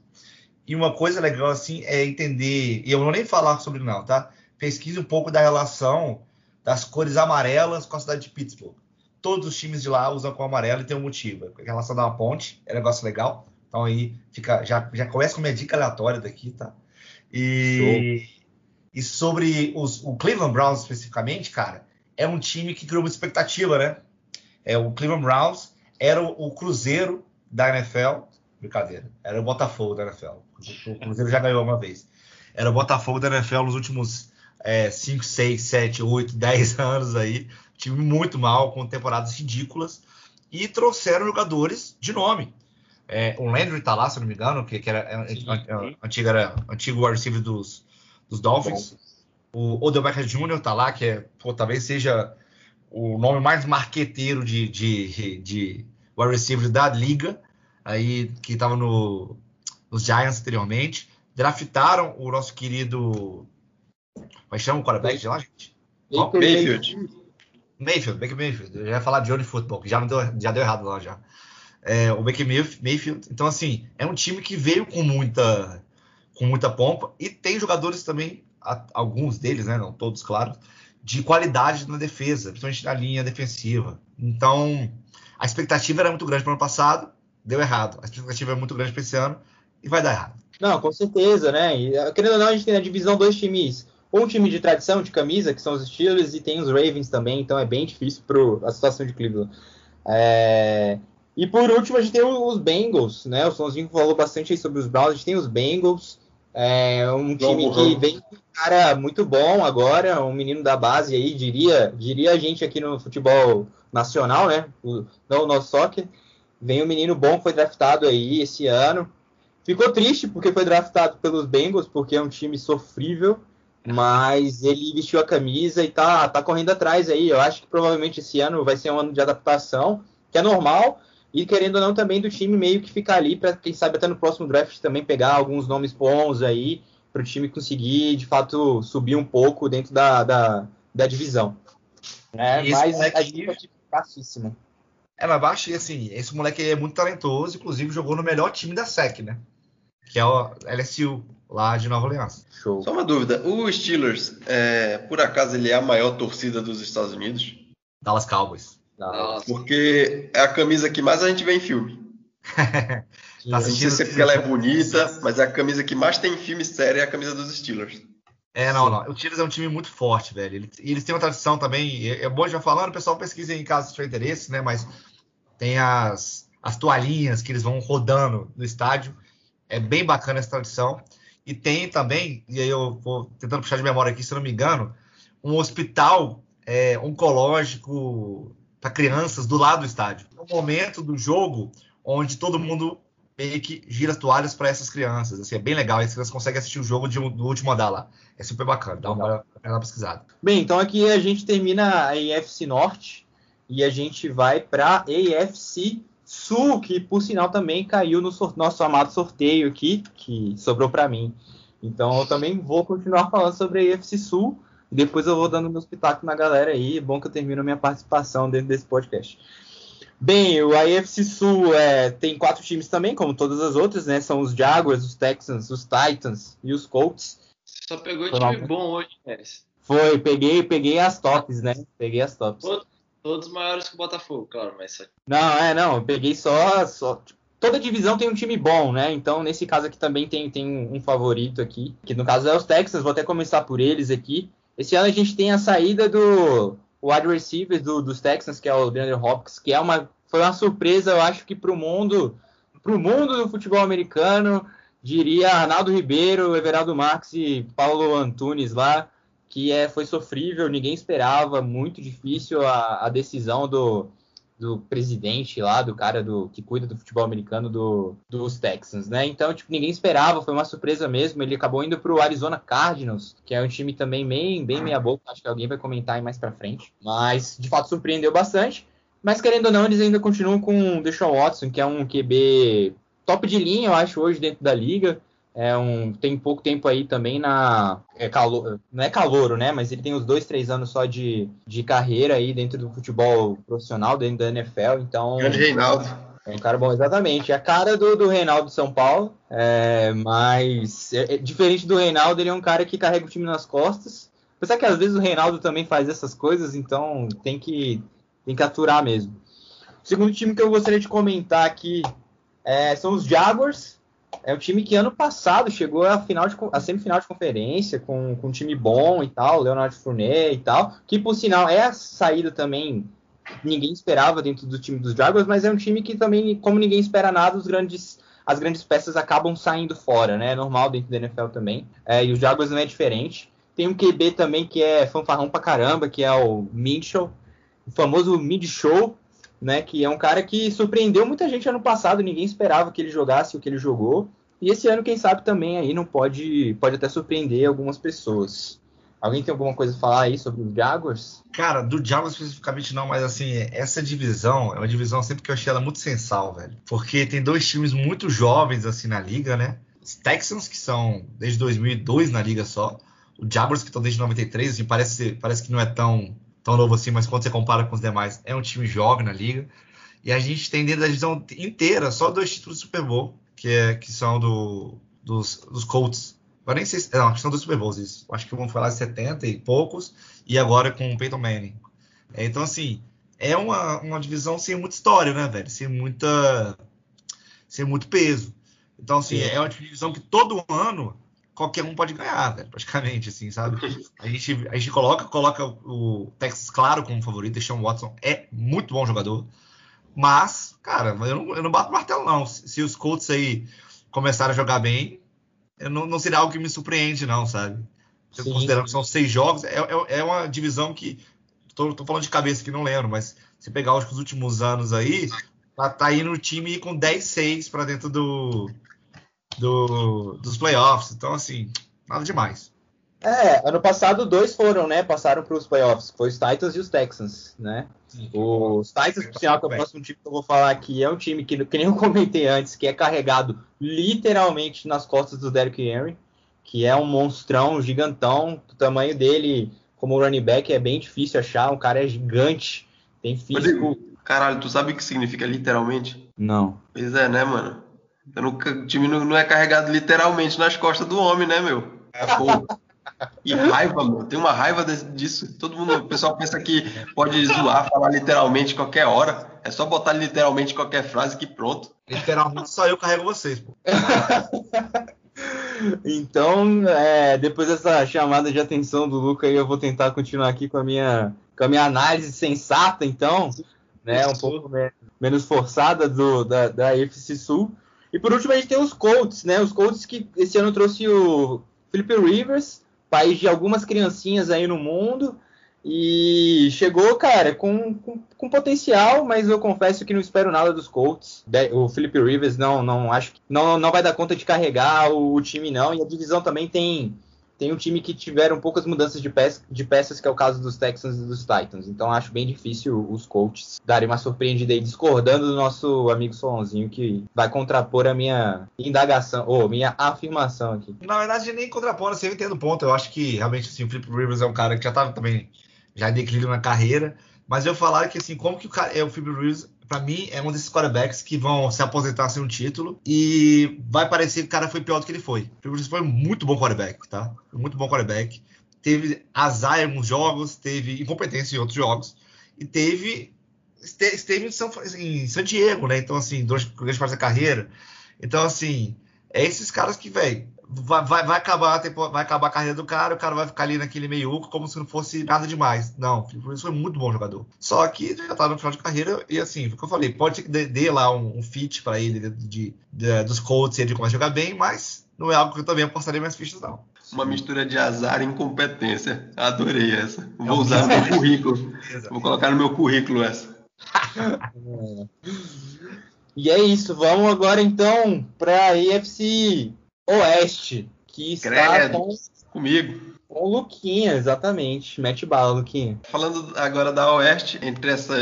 Speaker 4: E uma coisa legal assim é entender, e eu não vou nem falar sobre não, tá? pesquise um pouco da relação das cores amarelas com a cidade de Pittsburgh. Todos os times de lá usam com amarelo e tem um motivo. A relação da ponte é um negócio legal. Então aí fica, já, já começa com minha dica aleatória daqui, tá? E, e sobre os, o Cleveland Browns especificamente, cara, é um time que criou uma expectativa, né? É, o Cleveland Browns era o, o Cruzeiro da NFL. Brincadeira, era o Botafogo da NFL. O Cruzeiro já ganhou uma vez. Era o Botafogo da NFL nos últimos 5, 6, 7, 8, 10 anos aí. Time muito mal, com temporadas ridículas. E trouxeram jogadores de nome. É, o Landry tá lá, se não me engano, que, que era é, sim, é, sim. antigo, era antigo wide receiver dos, dos Dolphins. O Odell Beckham Jr. tá lá, que é, pô, talvez seja o nome mais marqueteiro de, de, de wide receiver da liga, aí que estava no, nos Giants anteriormente. Draftaram o nosso querido mas chama o quarterback de lá, gente?
Speaker 2: Baker Mayfield.
Speaker 4: Mayfield, Baker Mayfield. Eu já ia falar de Johnny Football, que já, deu, já deu errado lá já. É, o Baker Mayfield. Então, assim, é um time que veio com muita, com muita pompa e tem jogadores também, alguns deles, né? Não todos, claro, de qualidade na defesa, principalmente na linha defensiva. Então, a expectativa era muito grande para o ano passado, deu errado. A expectativa é muito grande para esse ano e vai dar errado.
Speaker 1: Não, com certeza, né? E, querendo ou não, a gente tem na divisão dois times um time de tradição de camisa, que são os Steelers, e tem os Ravens também, então é bem difícil para a situação de Cleveland. É... E por último, a gente tem os Bengals, né? O Sonzinho falou bastante aí sobre os Browns, a gente tem os Bengals, é um time que vem com um cara muito bom agora, um menino da base aí, diria, diria a gente aqui no futebol nacional, né? O, não o nosso soccer. Vem um menino bom foi draftado aí esse ano. Ficou triste porque foi draftado pelos Bengals, porque é um time sofrível mas ele vestiu a camisa e tá, tá correndo atrás aí. Eu acho que provavelmente esse ano vai ser um ano de adaptação, que é normal, e querendo ou não também do time meio que ficar ali para quem sabe até no próximo draft também pegar alguns nomes bons aí para o time conseguir de fato subir um pouco dentro da, da, da divisão. É, mas a gente é baixíssima.
Speaker 4: É, mas baixo e assim, esse moleque é muito talentoso, inclusive jogou no melhor time da SEC, né? Que é o LSU lá de Nova Orleans.
Speaker 2: Show. Só uma dúvida: o Steelers, é, por acaso, ele é a maior torcida dos Estados Unidos?
Speaker 4: Dallas Cowboys.
Speaker 2: Dallas. Porque é a camisa que mais a gente vê em filme. tá não sei se é porque ela é bonita, mas é a camisa que mais tem em filme sério é a camisa dos Steelers.
Speaker 4: É, não, não. O Steelers é um time muito forte, velho. Eles, eles têm uma tradição também. É bom já falando, o pessoal pesquisa em caso de tiver interesse, né? Mas tem as, as toalhinhas que eles vão rodando no estádio. É bem bacana essa tradição. E tem também, e aí eu vou tentando puxar de memória aqui, se não me engano, um hospital é, oncológico para crianças do lado do estádio. É um momento do jogo onde todo mundo meio que gira as toalhas para essas crianças. Assim, é bem legal. As crianças conseguem assistir o jogo de, do último andar lá. É super bacana. Dá uma, uma pesquisada.
Speaker 1: Bem, então aqui a gente termina a AFC Norte e a gente vai para AFC Sul, que por sinal também caiu no nosso amado sorteio aqui, que sobrou para mim. Então eu também vou continuar falando sobre a AFC Sul. E depois eu vou dando meus pitacos na galera aí. É bom que eu termino a minha participação dentro desse podcast. Bem, o AFC Sul é, tem quatro times também, como todas as outras, né? São os Jaguars, os Texans, os Titans e os Colts.
Speaker 3: Só pegou Foi time bom hoje, Pérez.
Speaker 1: Foi, peguei, peguei as tops, né? Peguei as tops.
Speaker 3: Todos, todos maiores que o Botafogo, claro, mas.
Speaker 1: Não, é, não, peguei só. só toda divisão tem um time bom, né? Então, nesse caso aqui também tem, tem um favorito aqui, que no caso é os Texans, vou até começar por eles aqui. Esse ano a gente tem a saída do wide receiver do, dos Texans, que é o DeAndre Hopkins, que é uma, foi uma surpresa, eu acho que para o mundo, pro mundo do futebol americano, diria Arnaldo Ribeiro, Everaldo Marques e Paulo Antunes lá, que é, foi sofrível, ninguém esperava, muito difícil a, a decisão do, do presidente lá, do cara do que cuida do futebol americano do, dos Texans, né? Então, tipo, ninguém esperava, foi uma surpresa mesmo. Ele acabou indo para o Arizona Cardinals, que é um time também bem, bem meia boca, acho que alguém vai comentar aí mais para frente. Mas, de fato, surpreendeu bastante. Mas, querendo ou não, eles ainda continuam com o Deshaun Watson, que é um QB top de linha, eu acho, hoje dentro da liga. É um, tem pouco tempo aí também na. É calor, não é calouro, né? Mas ele tem uns dois, três anos só de, de carreira aí dentro do futebol profissional, dentro da NFL. Então.
Speaker 2: Grande Reinaldo.
Speaker 1: É um cara bom, exatamente. É a cara do, do Reinaldo de São Paulo. É, mas, é, é, diferente do Reinaldo, ele é um cara que carrega o time nas costas. Apesar que às vezes o Reinaldo também faz essas coisas, então tem que, tem que aturar mesmo. O segundo time que eu gostaria de comentar aqui é, são os Jaguars. É um time que ano passado chegou à final de, à semifinal de conferência com, com um time bom e tal, Leonardo Fournet e tal, que por sinal é a saída também ninguém esperava dentro do time dos Jaguars, mas é um time que também, como ninguém espera nada, os grandes as grandes peças acabam saindo fora, né? É normal dentro da NFL também. É, e os Jaguars não é diferente. Tem um QB também que é fanfarrão pra caramba, que é o Mitchell, o famoso Mid Show, né? Que é um cara que surpreendeu muita gente ano passado, ninguém esperava que ele jogasse o que ele jogou. E esse ano, quem sabe, também aí não pode, pode até surpreender algumas pessoas. Alguém tem alguma coisa a falar aí sobre os Jaguars?
Speaker 4: Cara, do Jaguars especificamente não, mas assim, essa divisão é uma divisão sempre que eu achei ela muito sensal, velho. Porque tem dois times muito jovens assim na liga, né? Os Texans, que são desde 2002 na liga só. O Jaguars, que estão desde 93, assim, parece, parece que não é tão tão novo assim, mas quando você compara com os demais, é um time jovem na liga. E a gente tem dentro da divisão inteira só dois títulos de Super Bowl, que, é, que são do, dos, dos Colts. Agora nem sei se. Não, são dos Super Bowls isso. Acho que vamos falar de 70 e poucos, e agora com o Peyton Manning. É, então, assim, é uma, uma divisão sem muita história, né, velho? Sem muita. sem muito peso. Então, assim, é uma divisão que todo ano qualquer um pode ganhar, velho, praticamente, assim, sabe? A gente, a gente coloca, coloca o Texas claro como favorito, Deshaun Watson é muito bom jogador, mas, cara, eu não, eu não bato martelo, não. Se os Colts aí começarem a jogar bem, não, não seria algo que me surpreende, não, sabe? Sim. Considerando que são seis jogos, é, é, é uma divisão que. Tô, tô, falando de cabeça que não lembro, mas se pegar os últimos anos aí, tá, tá indo o time com 10-6 para dentro do, do, dos playoffs. Então, assim, nada demais.
Speaker 1: É, ano passado dois foram, né? Passaram para os playoffs. Foi os Titans e os Texans, né? Sim, os Titans, por sinal, que é o próximo time que eu vou falar aqui, é um time que, que nem eu comentei antes, que é carregado literalmente nas costas do Derrick Henry, que é um monstrão, gigantão. O tamanho dele, como running back, é bem difícil achar. Um cara é gigante, tem físico.
Speaker 2: Caralho, tu sabe o que significa literalmente?
Speaker 1: Não.
Speaker 2: Pois é, né, mano? O time não, é carregado literalmente nas costas do homem, né, meu? É, pô. E raiva, meu. Tem uma raiva disso. Todo mundo, o pessoal pensa que pode zoar, falar literalmente qualquer hora. É só botar literalmente qualquer frase que pronto.
Speaker 4: Literalmente só eu carrego vocês, pô.
Speaker 1: então, é, depois dessa chamada de atenção do Luca, eu vou tentar continuar aqui com a minha, com a minha análise sensata, então, né, um pouco menos forçada do, da, da FC Sul. E por último a gente tem os Colts, né? Os Colts que esse ano trouxe o Philip Rivers, país de algumas criancinhas aí no mundo. E chegou, cara, com, com, com, potencial, mas eu confesso que não espero nada dos Colts. O Felipe Rivers não, não acho que não, não vai dar conta de carregar o, o time, não. E a divisão também tem tem um time que tiveram poucas mudanças de, peça, de peças, que é o caso dos Texans e dos Titans. Então acho bem difícil os coaches darem uma surpreendida aí, discordando do nosso amigo Solonzinho, que vai contrapor a minha indagação, ou minha afirmação aqui.
Speaker 4: Na verdade, nem contrapor, você entende o ponto. Eu acho que realmente assim, o Flip Rivers é um cara que já estava também já em declínio na carreira. Mas eu falar que assim, como que o cara é o Philip Rivers para mim, é um desses quarterbacks que vão se aposentar sem um título e vai parecer que o cara foi pior do que ele foi. O foi muito bom quarterback, tá? Muito bom quarterback. Teve azar em alguns jogos, teve incompetência em outros jogos e teve esteve em, São, em San Diego, né? Então, assim, durante grande parte da carreira. Então, assim, é esses caras que, velho, vai, vai, vai, acabar, vai acabar a carreira do cara, o cara vai ficar ali naquele meio como se não fosse nada demais. Não, o Felipe foi muito bom jogador. Só que já tá no final de carreira e assim, o que eu falei, pode ser que dê, dê lá um, um, fit para ele de, de, de, dos Colts e ele começa a jogar bem, mas não é algo que eu também apostaria minhas fichas, não.
Speaker 2: Uma mistura de azar e incompetência. Adorei essa. Vou é usar no meu currículo. Vou colocar no meu currículo essa.
Speaker 1: e é isso. Vamos agora então para a EFC Oeste, que está
Speaker 2: Credo. com comigo.
Speaker 1: Com o Luquinha, exatamente. Mete bala, Luquinha.
Speaker 2: Falando agora da Oeste, entre essa.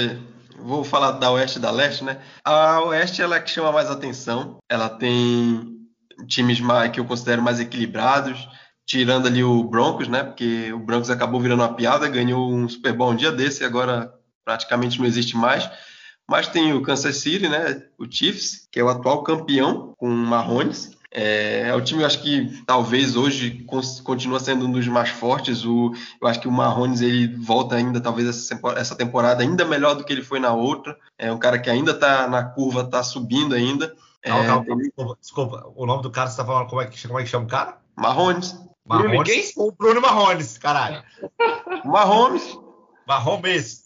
Speaker 2: Vou falar da Oeste e da Leste, né? A Oeste ela é que chama mais atenção. Ela tem times mais, que eu considero mais equilibrados, tirando ali o Broncos, né? Porque o Broncos acabou virando uma piada, ganhou um Super Bowl um dia desse e agora praticamente não existe mais. Mas tem o Kansas City, né? O Chiefs, que é o atual campeão com o Marrones. É, é o time, eu acho que talvez hoje continua sendo um dos mais fortes. O, eu acho que o Marrones ele volta ainda, talvez essa temporada ainda melhor do que ele foi na outra. É um cara que ainda está na curva, está subindo ainda.
Speaker 4: Calma, é, calma, desculpa, desculpa, o nome do cara você está falando, como é, que, como é que chama o cara?
Speaker 2: Marrones.
Speaker 4: Marrones. Bruno quem? O Bruno Marrones, caralho.
Speaker 2: Marrones.
Speaker 4: Marrones.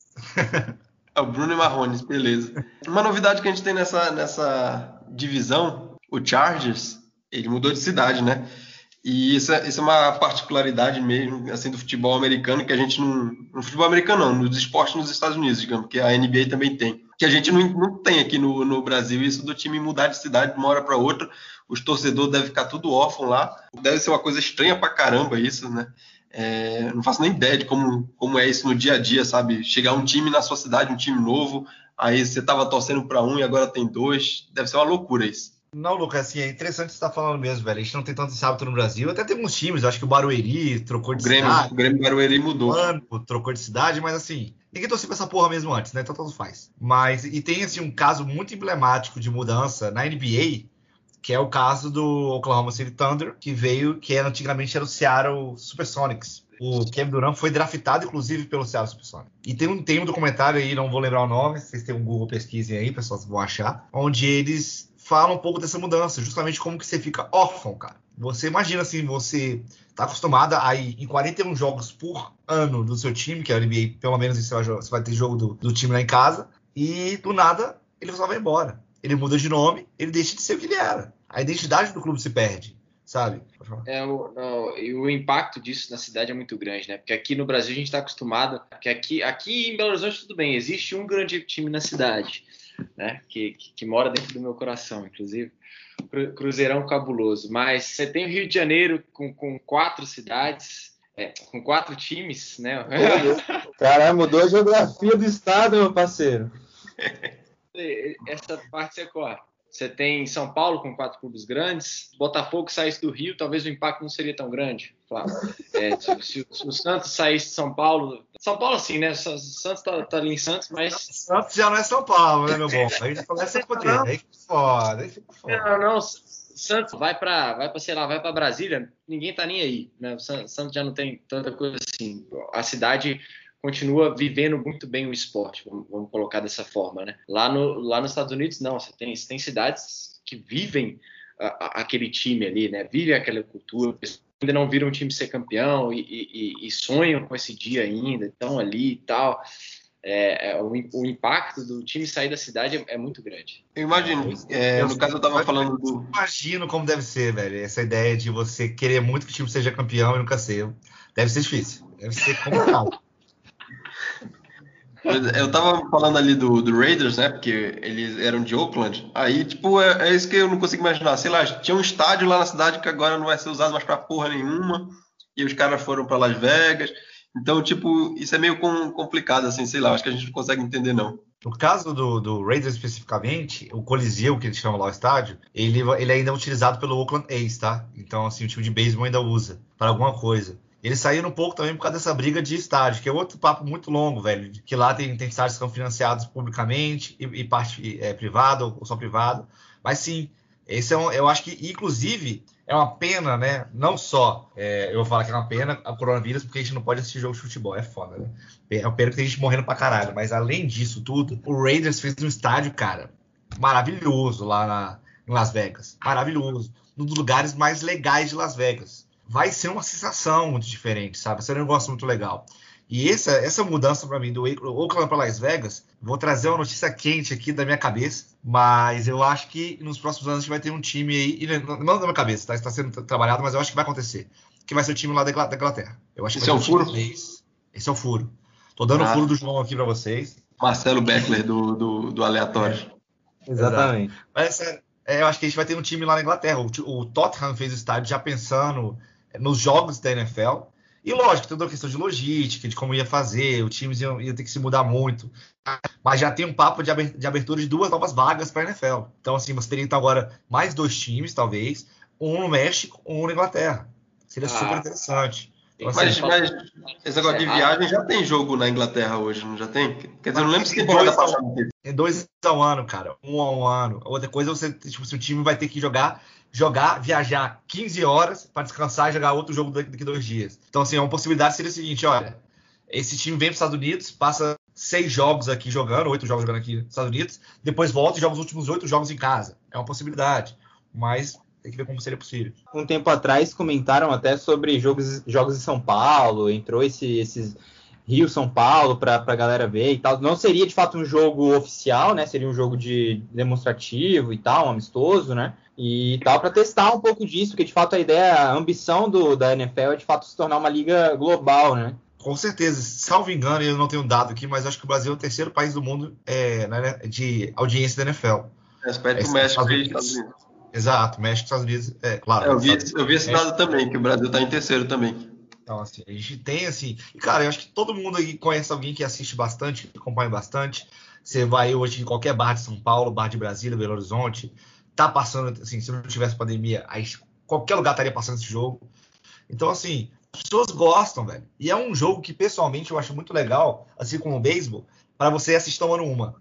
Speaker 2: é o Bruno Marrones, beleza. Uma novidade que a gente tem nessa, nessa divisão, o Chargers, ele mudou de cidade, né? E isso é, isso é, uma particularidade mesmo, assim, do futebol americano, que a gente não... No futebol americano não, nos esportes nos Estados Unidos, digamos, que a NBA também tem. Que a gente não, não tem aqui no, no Brasil, isso do time mudar de cidade de uma hora para outra, os torcedores devem ficar tudo órfão lá. Deve ser uma coisa estranha pra caramba isso, né? É, não faço nem ideia de como, como é isso no dia a dia, sabe? Chegar um time na sua cidade, um time novo, aí você tava torcendo para um e agora tem dois, deve ser uma loucura isso.
Speaker 4: Não, Lucas, assim, é interessante você estar tá falando mesmo, velho. A gente não tem tanto esse hábito no Brasil. Até tem uns times, acho que o Barueri trocou de
Speaker 2: o Grêmio,
Speaker 4: cidade.
Speaker 2: O Grêmio Barueri mudou.
Speaker 4: Mano, trocou de cidade, mas assim, ninguém torcia pra essa porra mesmo antes, né? Então todos faz. Mas, e tem, assim, um caso muito emblemático de mudança na NBA, que é o caso do Oklahoma City Thunder, que veio, que era, antigamente era o Seattle Supersonics. O Kevin Durant foi draftado, inclusive, pelo Seattle Supersonics. E tem um, tem um documentário aí, não vou lembrar o nome, vocês têm um Google pesquisem aí, pessoal, vocês vão achar, onde eles fala um pouco dessa mudança, justamente como que você fica órfão, cara. Você imagina assim, você tá acostumada a ir em 41 jogos por ano do seu time, que é a NBA, pelo menos você vai, você vai ter jogo do, do, time lá em casa, e do nada ele só vai embora. Ele muda de nome, ele deixa de ser o que ele era. A identidade do clube se perde, sabe?
Speaker 3: É, o, e o impacto disso na cidade é muito grande, né? Porque aqui no Brasil a gente está acostumado, que aqui, aqui em Belo Horizonte tudo bem, existe um grande time na cidade né? Que, que, que, mora dentro do meu coração, inclusive. Cruzeirão cabuloso. Mas você tem o Rio de Janeiro com, com quatro cidades, é, com quatro times, né?
Speaker 1: Caramba, mudou a geografia do estado, meu parceiro.
Speaker 3: Essa parte você corre. Você tem São Paulo com quatro clubes grandes. Botafogo saísse do Rio, talvez o impacto não seria tão grande. É, se, se, se, o Santos saísse de São Paulo. São Paulo, sim, né? Santos tá, tá, ali em Santos, mas.
Speaker 4: Santos já não é São Paulo, né, meu bom? Aí começa a poder. Aí fica foda, aí fica foda.
Speaker 3: Não, não. Santos vai para, vai para sei lá, vai para Brasília, ninguém tá nem aí, né? O Santos já não tem tanta coisa assim. A cidade continua vivendo muito bem o esporte, vamos, vamos, colocar dessa forma, né? Lá, no, lá nos Estados Unidos, não, você tem, você tem cidades que vivem a, a, aquele time ali, né? Vivem aquela cultura, ainda não viram um time ser campeão e, e, e, sonham com esse dia ainda, estão ali e tal. é, é, o, o, impacto do time sair da cidade é, é muito grande.
Speaker 2: Eu imagino. É, no caso, eu tava falando do.
Speaker 4: Imagino como deve ser, velho. Essa ideia de você querer muito que o time seja campeão e nunca ser. Deve ser difícil. Deve ser complicado.
Speaker 2: Eu tava falando ali do, do, Raiders, né? Porque eles eram de Oakland. Aí, tipo, é, é, isso que eu não consigo imaginar. Sei lá, tinha um estádio lá na cidade que agora não vai ser usado mais pra porra nenhuma. E os caras foram para Las Vegas. Então, tipo, isso é meio complicado, assim, sei lá, acho que a gente não consegue entender, não.
Speaker 4: No caso do, do Raiders especificamente, o Coliseu, que eles chamam lá o estádio, ele, ele ainda é utilizado pelo Oakland A's, tá? Então, assim, o time de beisebol ainda usa para alguma coisa. Eles saíram um pouco também por causa dessa briga de estádio, que é outro papo muito longo, velho. Que lá tem, tem estádios que são financiados publicamente e, e parte é, privada ou só privado. Mas sim, esse é um, eu acho que, inclusive, é uma pena, né? Não só, é, eu vou falar que é uma pena a coronavírus, porque a gente não pode assistir jogo de futebol, é foda, né? É uma pena que tem gente morrendo pra caralho, mas além disso tudo, o Raiders fez um estádio, cara, maravilhoso lá na, em Las Vegas. Maravilhoso. Um dos lugares mais legais de Las Vegas. Vai ser uma sensação muito diferente, sabe? Vai ser um negócio muito legal. E essa, essa mudança para mim do Oakland para Las Vegas, vou trazer uma notícia quente aqui da minha cabeça, mas eu acho que nos próximos anos a gente vai ter um time aí, não da minha cabeça, tá? está sendo trabalhado, mas eu acho que vai acontecer, que vai ser o time lá da Inglaterra. Eu acho que
Speaker 2: Esse é o furo?
Speaker 4: Esse é o furo. Tô dando ah. o furo do João aqui para vocês.
Speaker 2: Marcelo Beckler do, do, do aleatório.
Speaker 1: É. Exatamente.
Speaker 4: Mas é, eu acho que a gente vai ter um time lá na Inglaterra. O, o Tottenham fez o estádio já pensando nos jogos da NFL e lógico, toda a questão de logística, de como ia fazer, o time ia, ia ter que se mudar muito. Mas já tem um papo de abertura de duas novas vagas para a NFL. Então, assim, você teria então agora mais dois times, talvez, um no México, um na Inglaterra. Seria ah, super interessante.
Speaker 2: Mas, mas, esse negócio de viagem já tem jogo na Inglaterra hoje, não já tem? Quer dizer, eu não lembro se tem dois
Speaker 4: passada. Tem dois ao ano, cara. Um a um ano. Outra coisa, você, tipo, se o time vai ter que jogar jogar, viajar 15 horas para descansar e jogar outro jogo daqui dois dias. Então, assim, uma possibilidade seria o seguinte: olha, esse time vem para os Estados Unidos, passa seis jogos aqui jogando, oito jogos jogando aqui nos Estados Unidos, depois volta e joga os últimos oito jogos em casa. É uma possibilidade, mas tem que ver como seria possível.
Speaker 1: Um tempo atrás comentaram até sobre jogos, jogos em São Paulo, entrou esse, esses Rio São Paulo para a galera ver e tal. Não seria de fato um jogo oficial, né? Seria um jogo de demonstrativo e tal, um amistoso, né? E tal para testar um pouco disso, porque de fato a ideia, a ambição do, da NFL é de fato se tornar uma liga global, né?
Speaker 4: Com certeza, salvo engano, eu não tenho dado aqui, mas acho que o Brasil é o terceiro país do mundo é, né, de audiência da NFL.
Speaker 2: Respeito é, o México e Estados Unidos.
Speaker 4: Exato, México e Estados Unidos, é claro.
Speaker 2: É, eu, vi, eu vi esse dado também, que o Brasil está em terceiro também.
Speaker 4: Então, assim, a gente tem, assim. E, cara, eu acho que todo mundo aí conhece alguém que assiste bastante, que acompanha bastante. Você vai hoje em qualquer bar de São Paulo, bar de Brasília, Belo Horizonte, tá passando, assim, se não tivesse pandemia, aí qualquer lugar estaria passando esse jogo. Então, assim, as pessoas gostam, velho. E é um jogo que, pessoalmente, eu acho muito legal, assim como o beisebol, para você assistir tomando uma.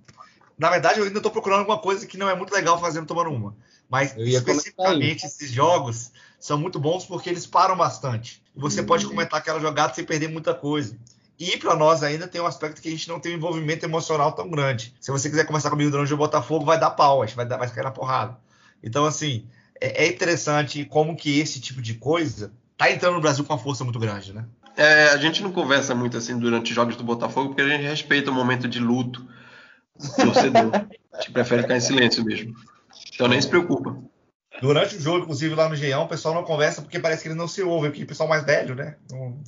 Speaker 4: Na verdade, eu ainda tô procurando alguma coisa que não é muito legal fazendo tomando uma. Mas, especificamente, esses jogos são muito bons porque eles param bastante. Você uhum. pode comentar aquela jogada sem perder muita coisa. E para nós ainda tem um aspecto que a gente não tem um envolvimento emocional tão grande. Se você quiser conversar comigo durante o Botafogo, vai dar pau, vai, dar, vai cair na porrada. Então, assim, é, é interessante como que esse tipo de coisa tá entrando no Brasil com uma força muito grande, né?
Speaker 2: É, a gente não conversa muito assim durante os jogos do Botafogo porque a gente respeita o momento de luto do torcedor. a gente prefere ficar em silêncio mesmo. Então nem se preocupa.
Speaker 4: Durante o jogo, inclusive lá no Geão, o pessoal não conversa porque parece que ele não se ouve, porque o pessoal mais velho, né? Não,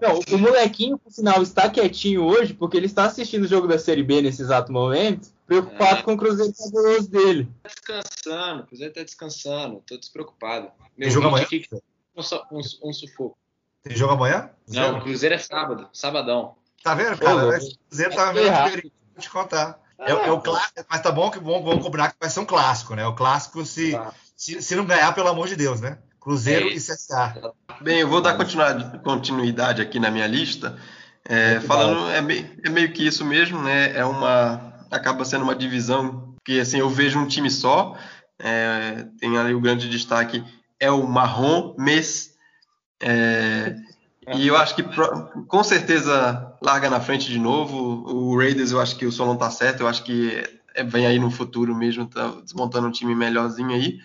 Speaker 1: não, o molequinho, por sinal, está quietinho hoje porque ele está assistindo o jogo da Série B nesse exato momento, preocupado é. com o Cruzeiro fabuloso dele.
Speaker 3: Tá descansando, o Cruzeiro tá descansando, tô despreocupado.
Speaker 4: Meu Tem jogo amanhã?
Speaker 3: Aqui, um, um, um sufoco.
Speaker 4: Tem jogo amanhã?
Speaker 3: Não, o Cruzeiro é sábado, sabadão.
Speaker 4: Tá vendo, cara? o Cruzeiro tá vendo, vou te contar. É, é, o clássico, mas tá bom que vamos, vamos combinar que vai ser um clássico, né? O clássico se, tá. se, se, não ganhar, pelo amor de Deus, né? Cruzeiro é e CSA.
Speaker 2: Bem, eu vou dar continuidade aqui na minha lista. É, falando, é meio, é meio que isso mesmo, né? É uma. Acaba sendo uma divisão que assim, eu vejo um time só. É, tem ali o grande destaque, é o Marrom Mes. É, e eu acho que com certeza larga na frente de novo. O Raiders, eu acho que o som não tá certo. Eu acho que é, vem aí no futuro mesmo, tá desmontando um time melhorzinho aí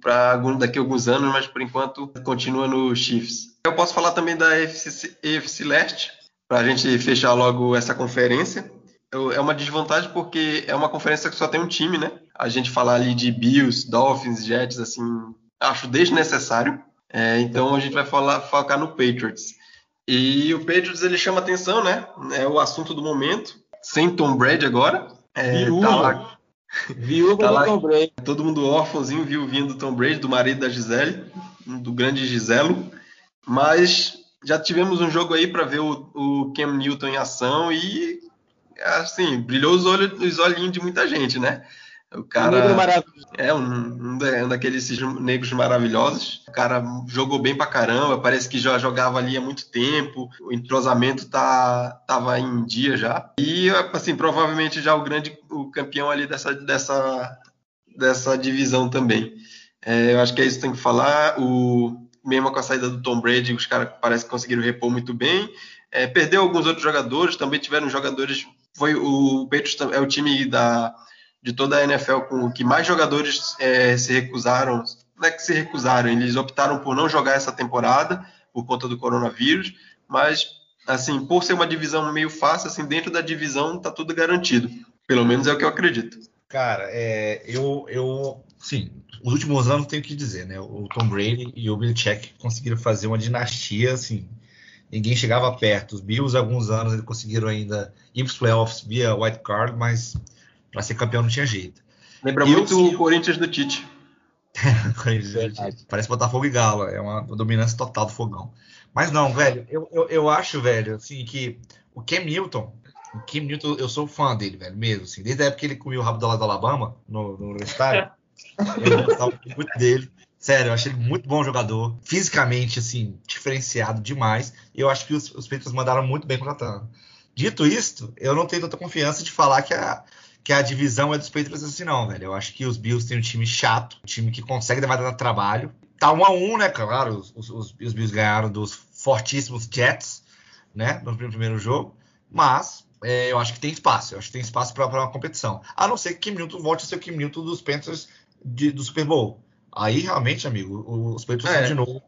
Speaker 2: para daqui a alguns anos, mas por enquanto continua no Chiefs. Eu posso falar também da EFC, EFC Leste. para a gente fechar logo essa conferência. É uma desvantagem porque é uma conferência que só tem um time, né? A gente falar ali de Bills, Dolphins, Jets, assim, acho desnecessário. É, então a gente vai falar, focar no Patriots. E o Patriots ele chama atenção, né? É o assunto do momento. Sem Tom Brady agora. É,
Speaker 1: Viúva.
Speaker 2: Tá lá,
Speaker 1: Viúva
Speaker 2: Tá
Speaker 1: do
Speaker 2: lá.
Speaker 1: Tom Brady.
Speaker 2: todo mundo órfãozinho viu vindo do Tom Brady, do marido da Gisele, do grande Giselo. Mas já tivemos um jogo aí para ver o, o Cam Newton em ação e assim, brilhou os, olhos, os olhinhos de muita gente, né? O cara
Speaker 1: maravilhoso.
Speaker 2: é um, um da- um daqueles negros maravilhosos. O cara jogou bem pra caramba, parece que já jogava ali há muito tempo. O entrosamento tá tava em dia já. E assim, provavelmente já o grande o campeão ali dessa dessa dessa divisão também. É, eu acho que é isso que tem que falar. O mesmo com a saída do Tom Brady, os caras parece que conseguiram repor muito bem. É, perdeu alguns outros jogadores, também tiveram jogadores. Foi o Patriots é o time da de toda a NFL com que mais jogadores é, se recusaram, não é que se recusaram, eles optaram por não jogar essa temporada por conta do coronavírus, mas assim, por ser uma divisão meio fácil, assim, dentro da divisão tá tudo garantido. Pelo menos é o que eu acredito.
Speaker 4: Cara, é, eu, eu, sim, os últimos anos tenho que dizer, né? O Tom Brady e o Belichick conseguiram fazer uma dinastia, assim, ninguém chegava perto. Os Bills, alguns anos, eles conseguiram ainda ir para os playoffs via white card, mas para ser campeão não tinha jeito.
Speaker 2: Lembra
Speaker 4: E eu
Speaker 2: muito
Speaker 4: sim.
Speaker 2: o Corinthians do Tite.
Speaker 1: Verdade.
Speaker 4: Parece Botafogo e Galo, é uma dominância total do fogão. Mas não, velho, eu, eu, eu acho, velho, assim, que o Cam Newton, o Cam Newton, eu sou fã dele, velho, mesmo, assim, desde a época que ele comia o rabo do lado do Alabama, no, no universitário, eu gostava muito dele. Sério, eu achei ele muito bom jogador, fisicamente, assim, diferenciado demais, e eu acho que os, os Patriots mandaram muito bem contratando. Dito isto, eu não tenho tanta confiança de falar que a, que a divisão é dos Patriots assim, não, velho. Eu acho que os Bills têm um time chato, um time que consegue levar dar trabalho. Tá um a um, né, claro, os, os, os Bills ganharam dos fortíssimos Jets, né, no primeiro jogo, mas é, eu acho que tem espaço, eu acho que tem espaço para uma competição. A não ser que Kim Newton volte a ser o Kim Newton dos Panthers de- do Super Bowl. Aí, realmente, amigo, os Patriots
Speaker 2: É.
Speaker 4: estão de novo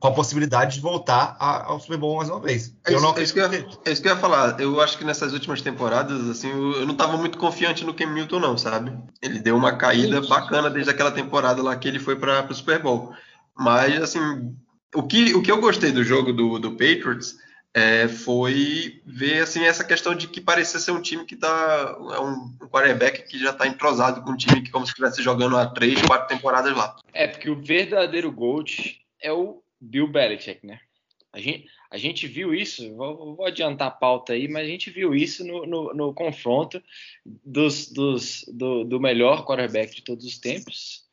Speaker 4: com a possibilidade de voltar a- ao Super Bowl mais uma vez.
Speaker 2: É isso, é isso que eu, ia- é isso que eu ia falar. Eu acho que nessas últimas temporadas, assim, eu, eu não estava muito confiante no Cam Newton, não, sabe? Ele deu uma caída bacana desde aquela temporada lá que ele foi para o Super Bowl. Mas, assim, o que, o que eu gostei do jogo do, do Patriots é, foi ver assim essa questão de que parecia ser um time que tá é um, um quarterback que já está entrosado com um time que como se estivesse jogando há três, quatro temporadas lá.
Speaker 3: É, porque o verdadeiro GOAT é o Bill Belichick, né? A gente, a gente viu isso, vou, vou adiantar a pauta aí, mas a gente viu isso no, no, no confronto dos, dos, do, do melhor quarterback de todos os tempos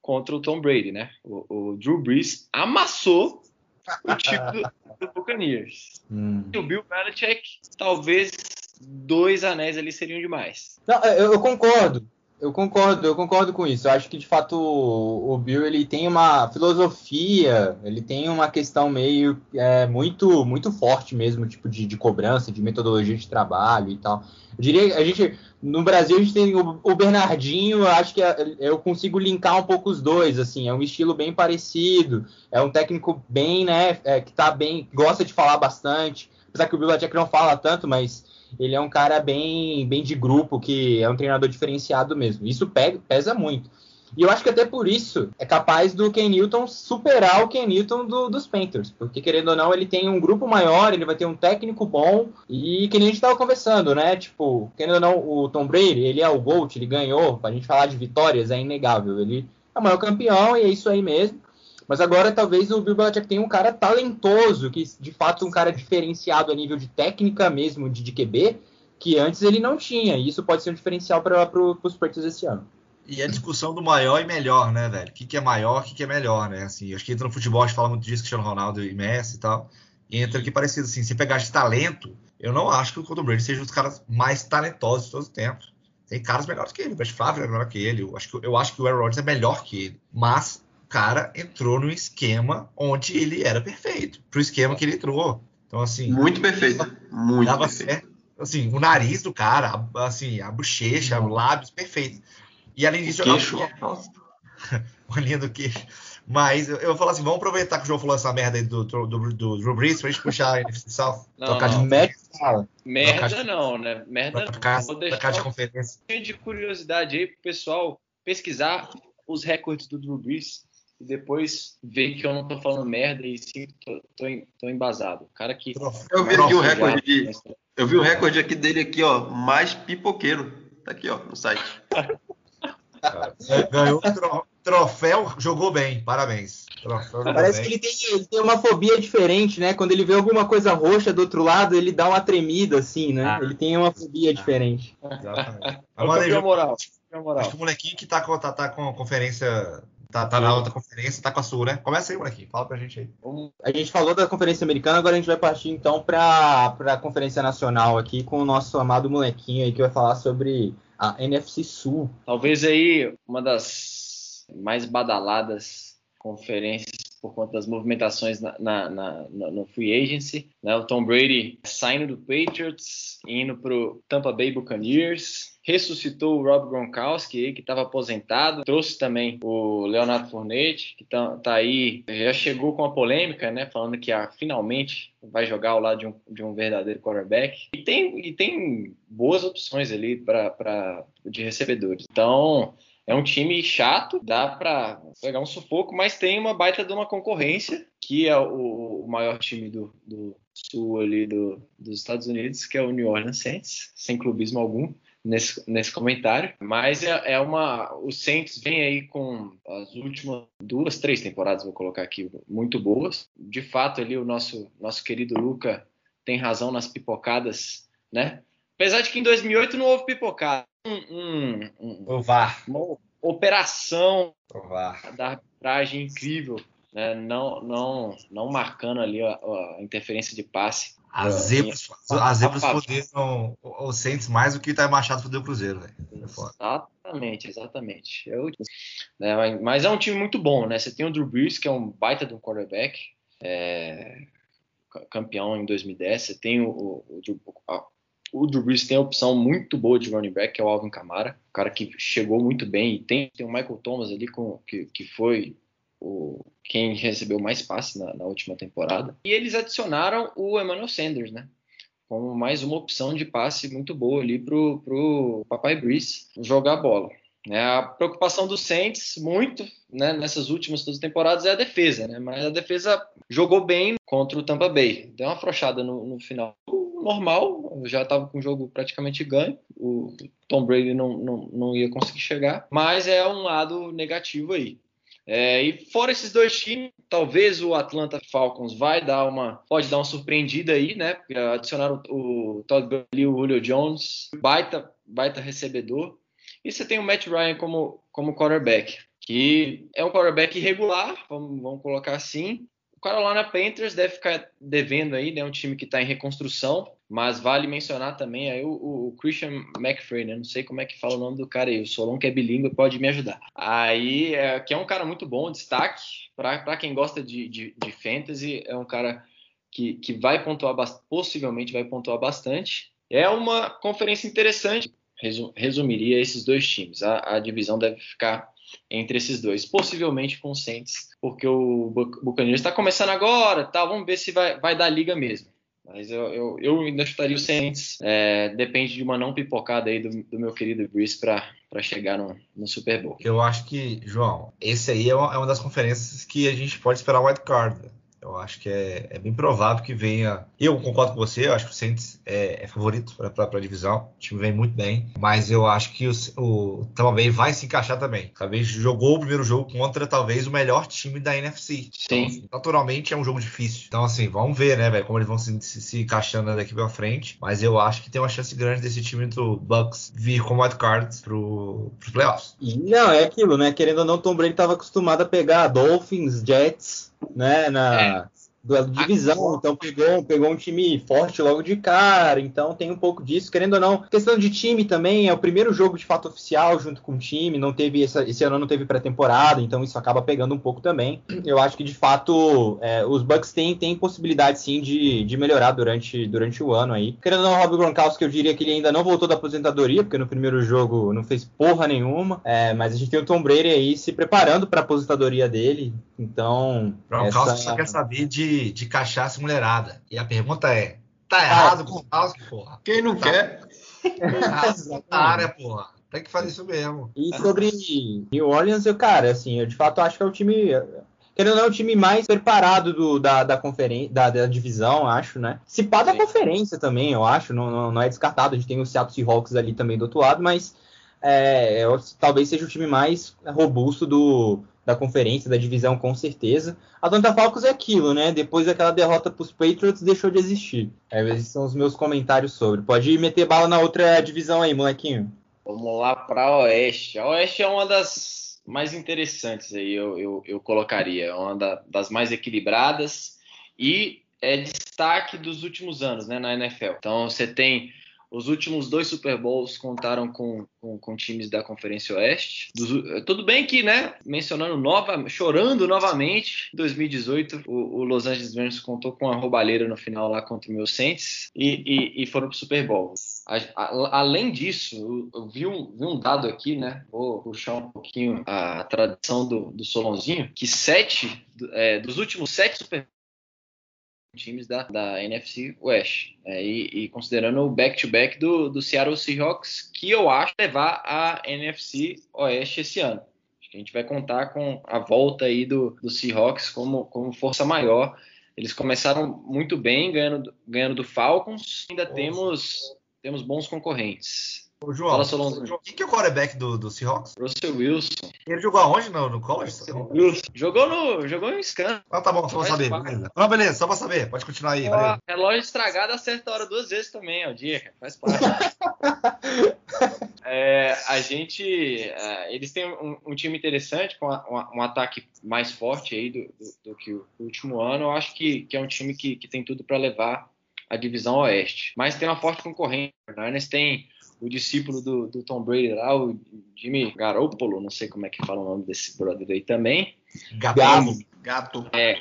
Speaker 3: contra o Tom Brady, né? O, o Drew Brees amassou o time do, do Buccaneers.
Speaker 1: Hum.
Speaker 3: E o Bill Belichick, talvez dois anéis ali seriam demais.
Speaker 1: Não, eu, eu concordo. Eu concordo, eu concordo com isso. Eu acho que de fato o, o Bill ele tem uma filosofia, ele tem uma questão meio é, muito muito forte mesmo, tipo de, de cobrança, de metodologia de trabalho e tal. Eu diria a gente no Brasil a gente tem o, o Bernardinho, eu acho que é- eu consigo linkar um pouco os dois, assim, é um estilo bem parecido, é um técnico bem, né, é, que tá bem, gosta de falar bastante, apesar que o Bill Belichick não fala tanto, mas ele é um cara bem, bem de grupo, que é um treinador diferenciado mesmo. Isso pega, pesa muito. E eu acho que até por isso é capaz do Ken Newton superar o Ken Newton do- dos Panthers. Porque, querendo ou não, ele tem um grupo maior, ele vai ter um técnico bom. E que nem a gente estava conversando, né? Tipo, querendo ou não, o Tom Brady, ele é o GOAT, ele ganhou. Pra gente falar de vitórias, é inegável. Ele é o maior campeão e é isso aí mesmo. Mas agora talvez o Bill Belichick tenha um cara talentoso, que de fato um cara diferenciado a nível de técnica mesmo, de, de QB, que antes ele não tinha. E isso pode ser um diferencial para pro, os Patriots esse ano.
Speaker 4: E a discussão do maior e melhor, né, velho? O que, que é maior, o que, que é melhor, né? Assim, acho que entra no futebol, a gente fala muito disso, Cristiano Ronaldo e Messi e tal. E entra aqui parecido assim, se pegar de talento, eu não acho que o Tom Brady seja um dos caras mais talentosos de todos os tempos. Tem caras melhores que ele, o Brett Favre é melhor que ele. Eu acho que, eu acho que o Aaron Rodgers é melhor que ele. Mas cara entrou num esquema onde ele era perfeito. Pro esquema que ele entrou. Então, assim,
Speaker 2: Muito perfeito, muito
Speaker 4: dava
Speaker 2: perfeito.
Speaker 4: certo. Assim, o nariz do cara, a- assim, a bochecha, os lábios, perfeito. E além disso,
Speaker 2: Queixo,
Speaker 4: jogava-
Speaker 2: nossa.
Speaker 4: uma linha do queixo. Mas eu, eu vou falar assim, vamos aproveitar que o João falou essa merda aí do, do, do, do Drew Brees pra gente puxar a NFC South.
Speaker 3: Não,
Speaker 4: tocar
Speaker 3: não.
Speaker 4: de
Speaker 1: Merda.
Speaker 3: Merda não, né? Merda não.
Speaker 4: tocar,
Speaker 3: Vou
Speaker 4: tocar
Speaker 3: deixar
Speaker 4: de conferência.
Speaker 3: de curiosidade aí pro pessoal pesquisar os recordes do Drew Brees e depois ver que eu não tô falando merda e sim tô, tô, tô embasado. O cara que.
Speaker 2: Eu vi aqui o recorde de. Eu vi o recorde aqui dele aqui, ó, mais pipoqueiro. Tá aqui, ó, no site.
Speaker 4: Ganhou tro- troféu, jogou bem, parabéns. Troféu,
Speaker 1: Parece
Speaker 4: bem.
Speaker 1: que ele tem, ele tem uma fobia diferente, né? Quando ele vê alguma coisa roxa do outro lado, ele dá uma tremida, assim, né?
Speaker 4: Ah.
Speaker 1: Ele tem uma fobia diferente.
Speaker 4: Exatamente.
Speaker 3: É campeão
Speaker 4: João.
Speaker 3: moral.
Speaker 4: Acho que o molequinho que tá com, tá, tá com a conferência. Tá, tá na outra conferência, tá com a sua, né? Começa aí, molequinho. Fala pra gente aí.
Speaker 1: A gente falou da Conferência Americana, agora a gente vai partir então para a Conferência Nacional aqui com o nosso amado molequinho aí que vai falar sobre a NFC Sul.
Speaker 3: Talvez aí uma das mais badaladas conferências por conta das movimentações na- na- na- no free agency, né? O Tom Brady saindo do Patriots, indo pro Tampa Bay Buccaneers, ressuscitou o Rob Gronkowski, que estava aposentado, trouxe também o Leonardo Fournette, que tá, tá aí, já chegou com a polêmica, né? Falando que ah, finalmente vai jogar ao lado de um, de um verdadeiro quarterback. E tem, e tem boas opções ali para de recebedores. Então, é um time chato, dá para pegar um sufoco, mas tem uma baita de uma concorrência, que é o, o maior time do, do sul ali do, dos Estados Unidos, que é o New Orleans Saints, sem clubismo algum. Nesse, nesse comentário, mas é, é uma. O Saints vem aí com as últimas duas, três temporadas, vou colocar aqui, muito boas. De fato, ali o nosso, nosso querido Luca tem razão nas pipocadas, né? Apesar de que em 2008 não houve pipocada. Um, um- um-
Speaker 4: O VAR.
Speaker 3: uma operação
Speaker 4: O VAR.
Speaker 3: da arbitragem incrível, né? não, não, não marcando ali a, a interferência de passe.
Speaker 4: As zebras, as zebras fuderam o Saints mais do que o Itaí Machado fudeu o Cruzeiro, velho. É.
Speaker 3: Exatamente, exatamente. O- né, mas- é um time muito bom, né? Você tem o Drew Brees, que é um baita de um quarterback, é, ca- campeão em 2010. Você tem o, o, o, o Drew Brees tem a opção muito boa de running back, que é o Alvin Kamara, um cara que chegou muito bem. E tem, tem o Michael Thomas ali, com, que, que foi o, quem recebeu mais passes na, na última temporada. E eles adicionaram o Emmanuel Sanders, né? Como mais uma opção de passe muito boa ali pro, pro Papai Breeze jogar a bola. Né? A preocupação do Saints, muito, né, nessas últimas duas temporadas, é a defesa, né? Mas a defesa jogou bem contra o Tampa Bay. Deu uma afrouxada no, no final. Normal, já estava com o jogo praticamente ganho. O Tom Brady não, não, não ia conseguir chegar. Mas é um lado negativo aí. É, e fora esses dois times, talvez o Atlanta Falcons vai dar uma, pode dar uma surpreendida aí, né? Porque adicionaram o, o Todd Gurley o Julio Jones, baita, baita recebedor. E você tem o Matt Ryan como, como quarterback, que é um quarterback irregular, vamos, vamos colocar assim. O Carolina Panthers deve ficar devendo aí, né? Um time que está em reconstrução, mas vale mencionar também aí o, o Christian McFrey, né? Não sei como é que fala o nome do cara aí, o Solon que é bilíngue pode me ajudar. Aí, é, que é um cara muito bom, destaque para quem gosta de, de, de fantasy, é um cara que, que vai pontuar, possivelmente vai pontuar bastante. É uma conferência interessante, resu- resumiria esses dois times. A, a divisão deve ficar entre esses dois, possivelmente com o Saints, porque o Buc- Buccaneers está começando agora, tá? Vamos ver se vai, vai dar liga mesmo. Mas eu, eu, eu ainda chutaria o Saints. É, depende de uma não pipocada aí do, do meu querido Breeze para chegar no, no Super Bowl.
Speaker 4: Eu acho que, João, esse aí é uma, é uma das conferências que a gente pode esperar o wild card. velho. Eu acho que é, é bem provável que venha. Eu concordo com você, eu acho que o Saints é, é favorito para a divisão. O time vem muito bem, mas eu acho que o, o Tampa vai se encaixar também. Talvez jogou o primeiro jogo contra talvez o melhor time da NFC. Então,
Speaker 3: Sim.
Speaker 4: assim, naturalmente é um jogo difícil. Então, assim, vamos ver, né, velho, como eles vão se, se, se encaixando daqui pra frente. Mas eu acho que tem uma chance grande desse time do Bucks vir como wild card pro, pros playoffs.
Speaker 1: E não, é aquilo, né? Querendo ou não, Tom Brady estava acostumado a pegar Dolphins, Jets, né? Na, duelo de divisão, então pegou, pegou um time forte logo de cara, então tem um pouco disso, querendo ou não. Questão de time também, é o primeiro jogo de fato oficial junto com o time, não teve essa, esse ano não teve pré-temporada, então isso acaba pegando um pouco também. Eu acho que de fato é, os Bucks têm, têm possibilidade sim de, de melhorar durante, durante o ano aí. Querendo ou não, o Rob Gronkowski, eu diria que ele ainda não voltou da aposentadoria, porque no primeiro jogo não fez porra nenhuma, é, mas a gente tem o Tom Brady aí se preparando para a aposentadoria dele, então...
Speaker 4: Gronkowski essa... só quer saber de de, cachaça mulherada. E a pergunta é: tá errado com o House, porra?
Speaker 2: Quem não
Speaker 4: tá.
Speaker 2: quer?
Speaker 4: na área, porra. Tem que fazer isso mesmo.
Speaker 1: E sobre New Orleans, eu, cara, assim, eu de fato acho que é o time. Querendo ou não, é o time mais preparado do, da, da conferência, da, da, divisão, acho, né? Se pá da conferência também, eu acho, não, não, não, é descartado. A gente tem o Seattle Seahawks ali também do outro lado, mas é, talvez seja o time mais robusto do, da conferência, da divisão, com certeza. A Atlanta Falcons é aquilo, né? Depois daquela derrota para os Patriots, deixou de existir. É, esses são os meus comentários sobre. Pode meter bala na outra divisão aí, molequinho.
Speaker 3: Vamos lá para Oeste. A Oeste é uma das mais interessantes aí, eu, eu, eu colocaria. É uma da, das mais equilibradas e é destaque dos últimos anos né, na NFL. Então você tem os últimos dois Super Bowls contaram com, com, com times da Conferência Oeste. Dos, tudo bem que, né, mencionando nova, chorando novamente, em 2018 o, o, Los Angeles Rams contou com a roubalheira no final lá contra o meu Saints e, e, e foram para o Super Bowl. A, a, além disso, eu, vi um, vi um, dado aqui, né? Vou puxar um pouquinho a, tradição do, do Solonzinho, que sete é, dos últimos sete Super times da, da NFC West. É, e, e, considerando o back-to-back -back do, do Seattle Seahawks, que eu acho levar a NFC Oeste esse ano. Acho que a gente vai contar com a volta aí do, do Seahawks como, como força maior. Eles começaram muito bem, ganhando, ganhando do Falcons. Ainda temos, temos bons concorrentes.
Speaker 4: Ô, João, Fala, quem que é o quarterback do, do Seahawks?
Speaker 3: Russell Wilson.
Speaker 4: Ele jogou aonde no, no college?
Speaker 3: Wilson. Jogou no, jogou no Scan.
Speaker 4: Ah, tá bom, só pra saber. Beleza. Não, beleza, só pra saber. Pode continuar aí. Valeu.
Speaker 3: Relógio estragado acerta a hora duas vezes também, ó. Dia, faz parte. é, a gente. É, eles têm um, um, time interessante, com um, um ataque mais forte aí do, do, do, que o último ano. Eu acho que, que é um time que, que tem tudo para levar a divisão oeste. Mas tem uma forte concorrente. O Niners tem o discípulo do, do, Tom Brady lá, o Jimmy Garoppolo, não sei como é que fala o nome desse brother aí também.
Speaker 1: Gato.
Speaker 3: Gato. É.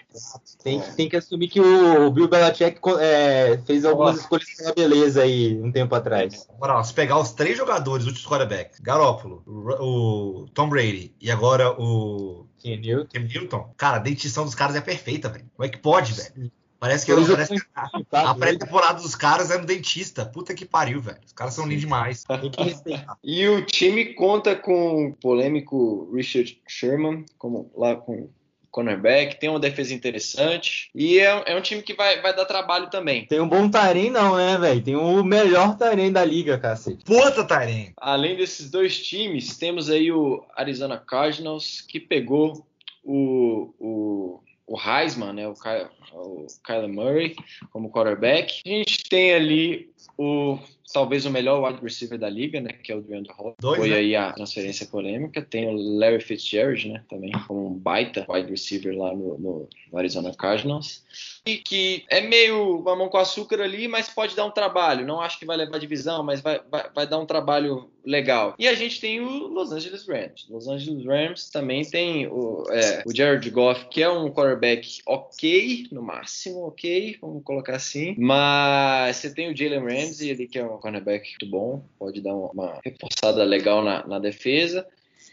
Speaker 1: Tem, tem, que assumir que o Bill Belichick é, fez algumas Nossa. escolhas pela beleza aí um tempo atrás.
Speaker 4: Agora, se pegar os três jogadores, últimos quarterbacks, Garoppolo, o, o Tom Brady e agora o
Speaker 1: Cam Newton.
Speaker 4: Cam Newton, cara, a dentição dos caras é perfeita, velho. Como é que pode, velho? Parece que, eu, parece que a, a pré-temporada dos caras é no dentista. Puta que pariu, velho. Os caras são lindos demais.
Speaker 3: e o time conta com o polêmico Richard Sherman, como lá com cornerback, tem uma defesa interessante e é, é, um time que vai, vai dar trabalho também.
Speaker 1: Tem um bom Tyrene não, né, velho? Tem o melhor Tyrene da liga, cacete.
Speaker 4: Puta Tyrene!
Speaker 3: Além desses dois times, temos aí o Arizona Cardinals, que pegou o, o o Heisman, né, o, Kyle, o Kyler Murray como quarterback. A gente tem ali o talvez o melhor wide receiver da liga, né, que é o DeAndre Hopkins. Foi né? aí a transferência polêmica. Tem o Larry Fitzgerald, né, também como um baita wide receiver lá no, no Arizona Cardinals. E que é meio mamão com açúcar ali, mas pode dar um trabalho. Não acho que vai levar divisão, mas vai, vai, vai dar um trabalho legal. E a gente tem o Los Angeles Rams. Los Angeles Rams também tem o, é, o Jared Goff, que é um quarterback ok, no máximo ok, vamos colocar assim. Mas você tem o Jalen Ramsey, ele que é um cornerback muito bom, pode dar uma reforçada legal na, na defesa.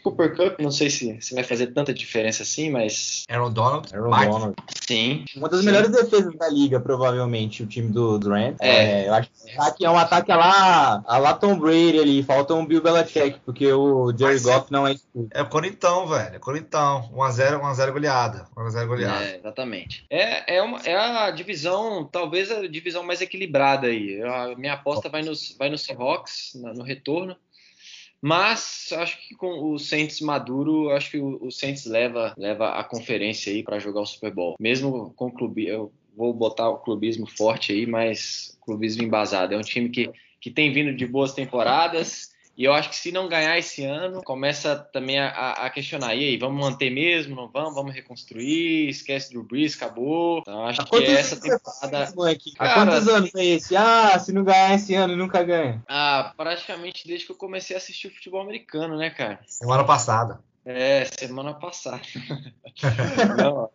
Speaker 3: Cooper Cup, não sei se, se vai fazer tanta diferença assim, mas.
Speaker 4: Aaron Donald.
Speaker 1: Aaron Donald.
Speaker 3: Sim.
Speaker 1: Uma das
Speaker 3: sim.
Speaker 1: melhores defesas da liga, provavelmente, o time do, Rams. É. é. eu acho que é um ataque a lá, a lá Tom Brady ali. Falta um Bill Belichick, porque o Jerry Goff não é
Speaker 4: escuro. É o Corintão, velho. É Corintão. 1x0, 1x0 goleada. 1x0 goleada.
Speaker 3: É, exatamente. É, é, uma, é a divisão, talvez a divisão mais equilibrada aí. A minha aposta vai nos, vai no Seahawks, no retorno. Mas acho que com o Saints maduro, acho que o, o Saints leva, leva a conferência aí para jogar o Super Bowl. Mesmo com o clube, eu vou botar o clubismo forte aí, mas clubismo embasado. É um time que, que tem vindo de boas temporadas E eu acho que se não ganhar esse ano, começa também a, a questionar. E aí, vamos manter mesmo? Não vamos? Vamos reconstruir? Esquece do Breeze, acabou. Então acho que essa temporada.
Speaker 1: Há quantos anos é esse? Ah, se não ganhar esse ano, nunca ganha.
Speaker 3: Ah, praticamente desde que eu comecei a assistir o futebol americano, né, cara?
Speaker 4: Semana passada.
Speaker 3: É, semana passada. não,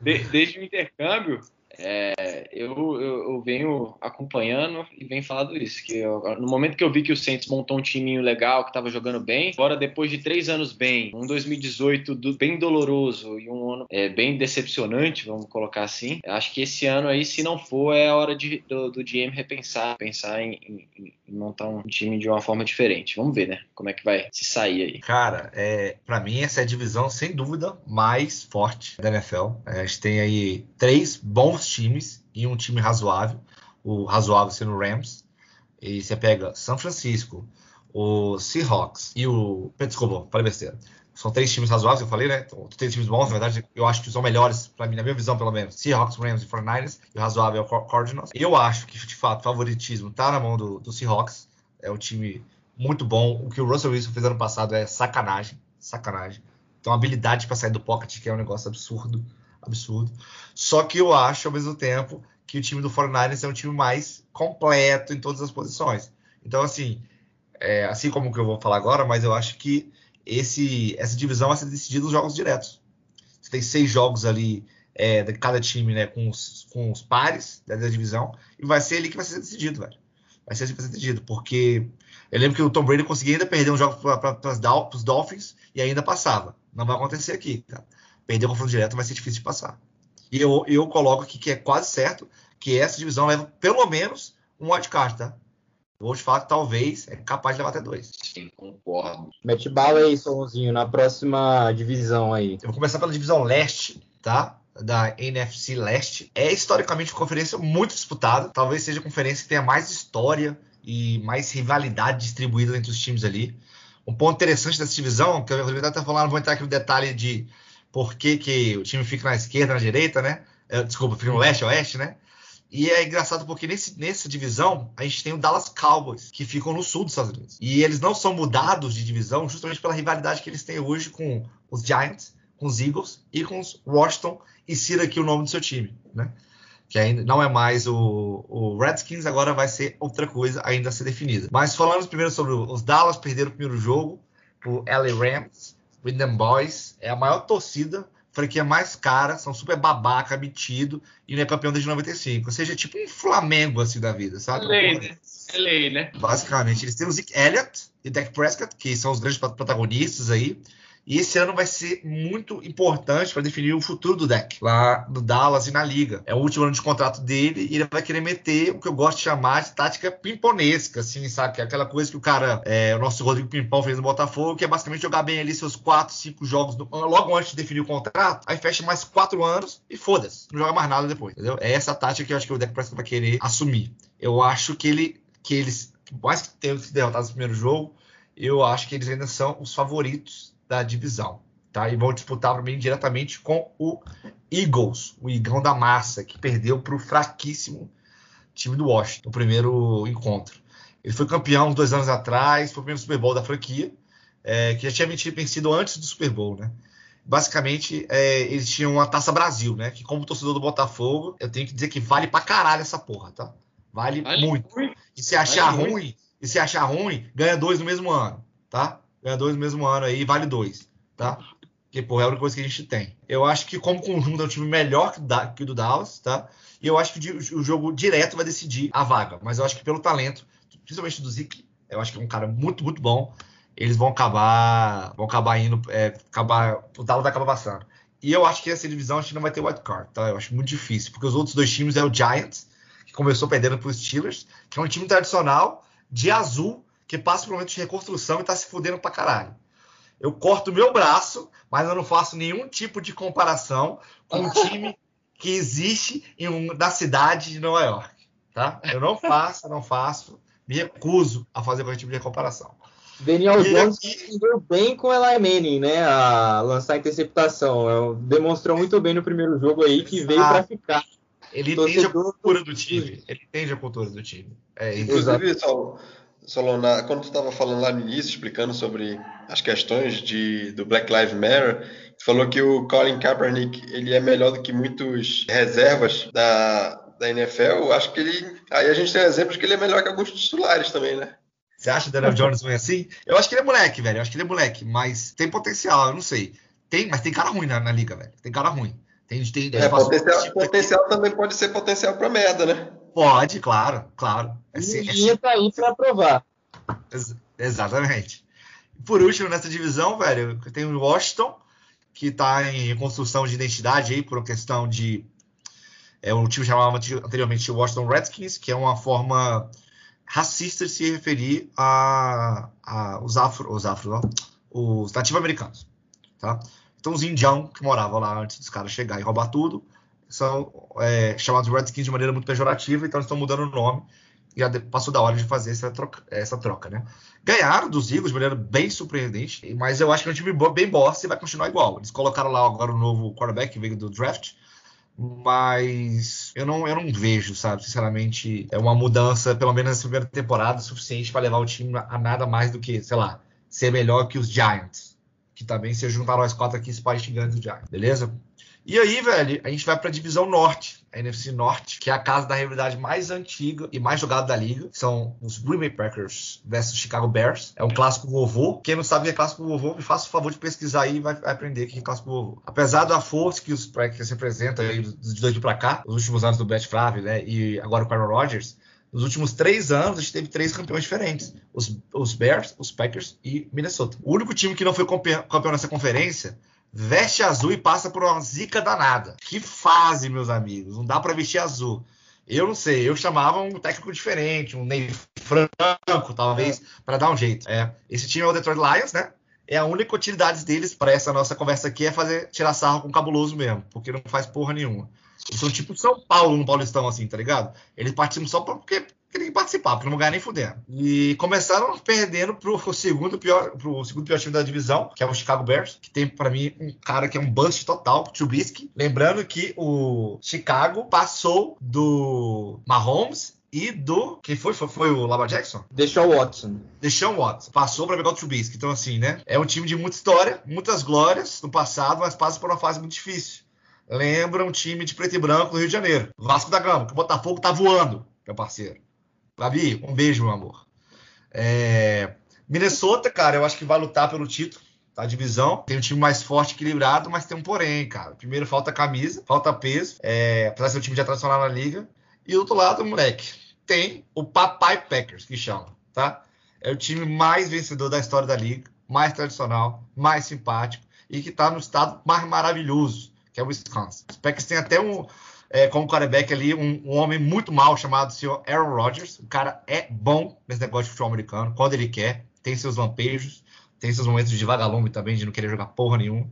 Speaker 3: de, desde o intercâmbio, é, eu, eu, eu, venho acompanhando e venho falando isso. Que eu, no momento que eu vi que o Saints montou um timinho legal, que estava jogando bem, agora depois de três anos bem, um 2018 do, bem doloroso e um ano é, bem decepcionante, vamos colocar assim, acho que esse ano aí, se não for, é a hora de, do, do GM repensar, pensar em, em, em, montar um time de uma forma diferente. Vamos ver, né? Como é que vai se sair aí.
Speaker 4: Cara, é, para mim essa é a divisão, sem dúvida, mais forte da NFL. A gente tem aí três bons times e um time razoável, o razoável sendo o Rams. E você pega São Francisco, o Seahawks e o. Desculpa, falei besteira. São três times razoáveis, eu falei, né? Então, três times bons, na verdade, eu acho que são melhores, para mim, na minha visão, pelo menos. Seahawks, Rams e 49ers, e o razoável é o Cardinals. Eu acho que, de fato, o favoritismo tá na mão do, do Seahawks. É um time muito bom. O que o Russell Wilson fez ano passado é sacanagem. Sacanagem. Então, habilidade para sair do pocket, que é um negócio absurdo absurdo. Só que eu acho, ao mesmo tempo, que o time do 49ers é um time mais completo em todas as posições. Então, assim, é, assim como que eu vou falar agora, mas eu acho que esse, essa divisão vai ser decidida nos jogos diretos. Você tem seis jogos ali é, de cada time, né, com os, com os pares da, da divisão, e vai ser ali que vai ser decidido, velho. Vai ser assim que vai ser decidido, porque eu lembro que o Tom Brady conseguia ainda perder um jogo para os Dolphins e ainda passava. Não vai acontecer aqui, cara perder o confronto direto vai ser difícil de passar. E eu, eu coloco aqui que é quase certo que essa divisão leva pelo menos um wildcard, tá? Vou te falar que talvez é capaz de levar até dois.
Speaker 3: Sim, concordo.
Speaker 1: Mete bala aí, Solonzinho, na próxima divisão aí.
Speaker 4: Eu vou começar pela divisão leste, tá? Da NFC Leste. É historicamente uma conferência muito disputada. Talvez seja a conferência que tenha mais história e mais rivalidade distribuída entre os times ali. Um ponto interessante dessa divisão, que eu vou até falar, não vou entrar aqui no detalhe de por que, que o time fica na esquerda, na direita, né? É, desculpa, fica no leste, oeste, né? E é engraçado porque nesse, nessa divisão a gente tem o Dallas Cowboys, que ficam no sul dos Estados Unidos. E eles não são mudados de divisão justamente pela rivalidade que eles têm hoje com os Giants, com os Eagles e com os Washington. E cira aqui o nome do seu time, né? Que ainda não é mais o, o Redskins, agora vai ser outra coisa ainda a ser definida. Mas falando primeiro sobre os Dallas, perderam o primeiro jogo pro LA Rams. Windham Boys é a maior torcida, franquia mais cara, são super babaca, metido e não é campeão desde 95. Ou seja, é tipo um Flamengo assim da vida, sabe?
Speaker 3: É lei, né? É lei, né?
Speaker 4: Basicamente, eles têm o Zeke Elliott e Dak Prescott, que são os grandes protagonistas aí. E esse ano vai ser muito importante para definir o futuro do deck lá no Dallas e na liga. É o último ano de contrato dele e ele vai querer meter o que eu gosto de chamar de tática pimponesca, assim, sabe? Que é aquela coisa que o cara, é, o nosso Rodrigo Pimpão fez no Botafogo, que é basicamente jogar bem ali seus 4, 5 jogos no, logo antes de definir o contrato, aí fecha mais 4 anos e foda-se, não joga mais nada depois, entendeu? É essa tática que eu acho que o deck Prescott vai querer assumir. Eu acho que ele, que eles, por mais que tenham se derrotado no primeiro jogo, eu acho que eles ainda são os favoritos da divisão. Tá? E vão disputar também diretamente com o Eagles, o Igão da Massa, que perdeu para o fraquíssimo time do Washington, no primeiro encontro. Ele foi campeão dois anos atrás, foi o primeiro Super Bowl da franquia, é, que já tinha vencido antes do Super Bowl, né? Basicamente, é, eles tinham uma Taça Brasil, né? Que como torcedor do Botafogo, eu tenho que dizer que vale pra caralho essa porra, tá? Vale, vale muito. muito. E se achar vale ruim, muito. e se achar ruim, ganha dois no mesmo ano, tá? Ganha dois no mesmo ano aí, vale dois, tá? Que, pô, é a única coisa que a gente tem. Eu acho que, como conjunto, é um time melhor que o do Dallas, tá? E eu acho que o jogo direto vai decidir a vaga. Mas eu acho que pelo talento, principalmente do Zeke, eu acho que é um cara muito, muito bom. Eles vão acabar, vão acabar indo, é, acabar, o Dallas vai acabar passando. E eu acho que essa divisão a gente não vai ter white card, tá? Eu acho muito difícil, porque os outros dois times é o Giants, que começou perdendo para os Steelers, que é um time tradicional de azul que passa por um momento de reconstrução e tá se fudendo pra caralho. Eu corto meu braço, mas eu não faço nenhum tipo de comparação com um time que existe em um, na cidade de Nova York. Tá? Eu não faço, não faço, me recuso a fazer qualquer tipo de comparação.
Speaker 1: Daniel e Jones aqui... bem com Eli Manning, né? A lançar a interceptação. Demonstrou muito bem no primeiro jogo aí que Exato. veio para ficar.
Speaker 4: Ele entende a cultura do time. Ele entende a cultura do time.
Speaker 2: É, Inclusive, só Solona, quando tu estava falando lá no início, explicando sobre as questões de, do Black Lives Matter, tu falou que o Colin Kaepernick ele é melhor do que muitos reservas da, da NFL. Acho que ele. Aí a gente tem exemplos que ele é melhor que alguns titulares também, né?
Speaker 4: Você acha o Daniel Jones ruim assim? Eu acho que ele é moleque, velho. Eu acho que ele é moleque, mas tem potencial, eu não sei. Tem, mas tem cara ruim na, na liga, velho. Tem cara ruim. Tem, tem,
Speaker 2: é, potencial, potencial também pode ser potencial para merda, né?
Speaker 4: Pode, claro, claro.
Speaker 1: É, e é, tá aí para provar.
Speaker 4: Ex exatamente. Por último, nessa divisão, velho, tem o Washington, que está em construção de identidade aí por uma questão de. É, um time chamava anteriormente Washington Redskins, que é uma forma racista de se referir a, a os afro, os afro, não, os nativos-americanos, tá? Então os indião que moravam lá antes dos caras chegar e roubar tudo são é, chamados Redskins de maneira muito pejorativa, então eles estão mudando o nome. E já passou da hora de fazer essa troca, essa troca, né? Ganharam dos Eagles de maneira bem surpreendente, mas eu acho que é um time bem bosta e vai continuar igual. Eles colocaram lá agora o novo quarterback que veio do draft, mas eu não, eu não vejo, sabe, sinceramente, é uma mudança, pelo menos nessa primeira temporada, suficiente para levar o time a nada mais do que, sei lá, ser melhor que os Giants, que também se juntaram aos quatro aqui, principais gigantes do Giants, beleza? E aí, velho, a gente vai para a divisão norte, a NFC Norte, que é a casa da rivalidade mais antiga e mais jogada da liga. São os Green Bay Packers versus Chicago Bears. É um clássico vovô. Quem não sabe o que é clássico vovô, me faça o favor de pesquisar aí e vai aprender o que é clássico vovô. Apesar da força que os Packers representam aí de dois para cá, os últimos anos do Brett Favre, né, e agora o Aaron Rodgers, nos últimos três anos, a gente teve três campeões diferentes: os, os Bears, os Packers e Minnesota. O único time que não foi campeão nessa conferência veste azul e passa por uma zica danada. Que fase, meus amigos. Não dá para vestir azul. Eu não sei, eu chamava um técnico diferente, um Ney Franco, talvez, para dar um jeito. É, esse time é o Detroit Lions, né? É a única utilidade deles para essa nossa conversa aqui é fazer tirar sarro com o cabuloso mesmo, porque não faz porra nenhuma. Eles são tipo São Paulo no Paulistão, assim, tá ligado? Eles participam só porque queriam participar, porque não ganhar nem fudendo. E começaram perdendo pro segundo pior, pro segundo pior time da divisão, que é o Chicago Bears, que tem para mim um cara que é um bust total, Trubisky. Lembrando que o Chicago passou do Mahomes e do. Quem foi? Foi, foi o Lamar Jackson?
Speaker 1: Deixou o Watson.
Speaker 4: Deixou o Watson. Passou para pegar o Trubisky. Então, assim, né? É um time de muita história, muitas glórias no passado, mas passa por uma fase muito difícil. Lembra um time de preto e branco do Rio de Janeiro. Vasco da Gama, que o Botafogo tá voando, meu parceiro. Gabi, um beijo, meu amor. É... Minnesota, cara, eu acho que vai lutar pelo título da divisão. Tem um time mais forte, equilibrado, mas tem um porém, cara. Primeiro, falta camisa, falta peso, é... apesar de ser um time já tradicional na liga. E do outro lado, moleque, tem o Papai Packers, que chama, tá? É o time mais vencedor da história da liga, mais tradicional, mais simpático e que tá no estado mais maravilhoso, que é o Wisconsin. Os Packers têm até um, é, como quarterback ali, um, um, homem muito mal chamado senhor Aaron Rodgers. O cara é bom nesse negócio de futebol americano, quando ele quer, tem seus lampejos, tem seus momentos de vagalume também, de não querer jogar porra nenhuma.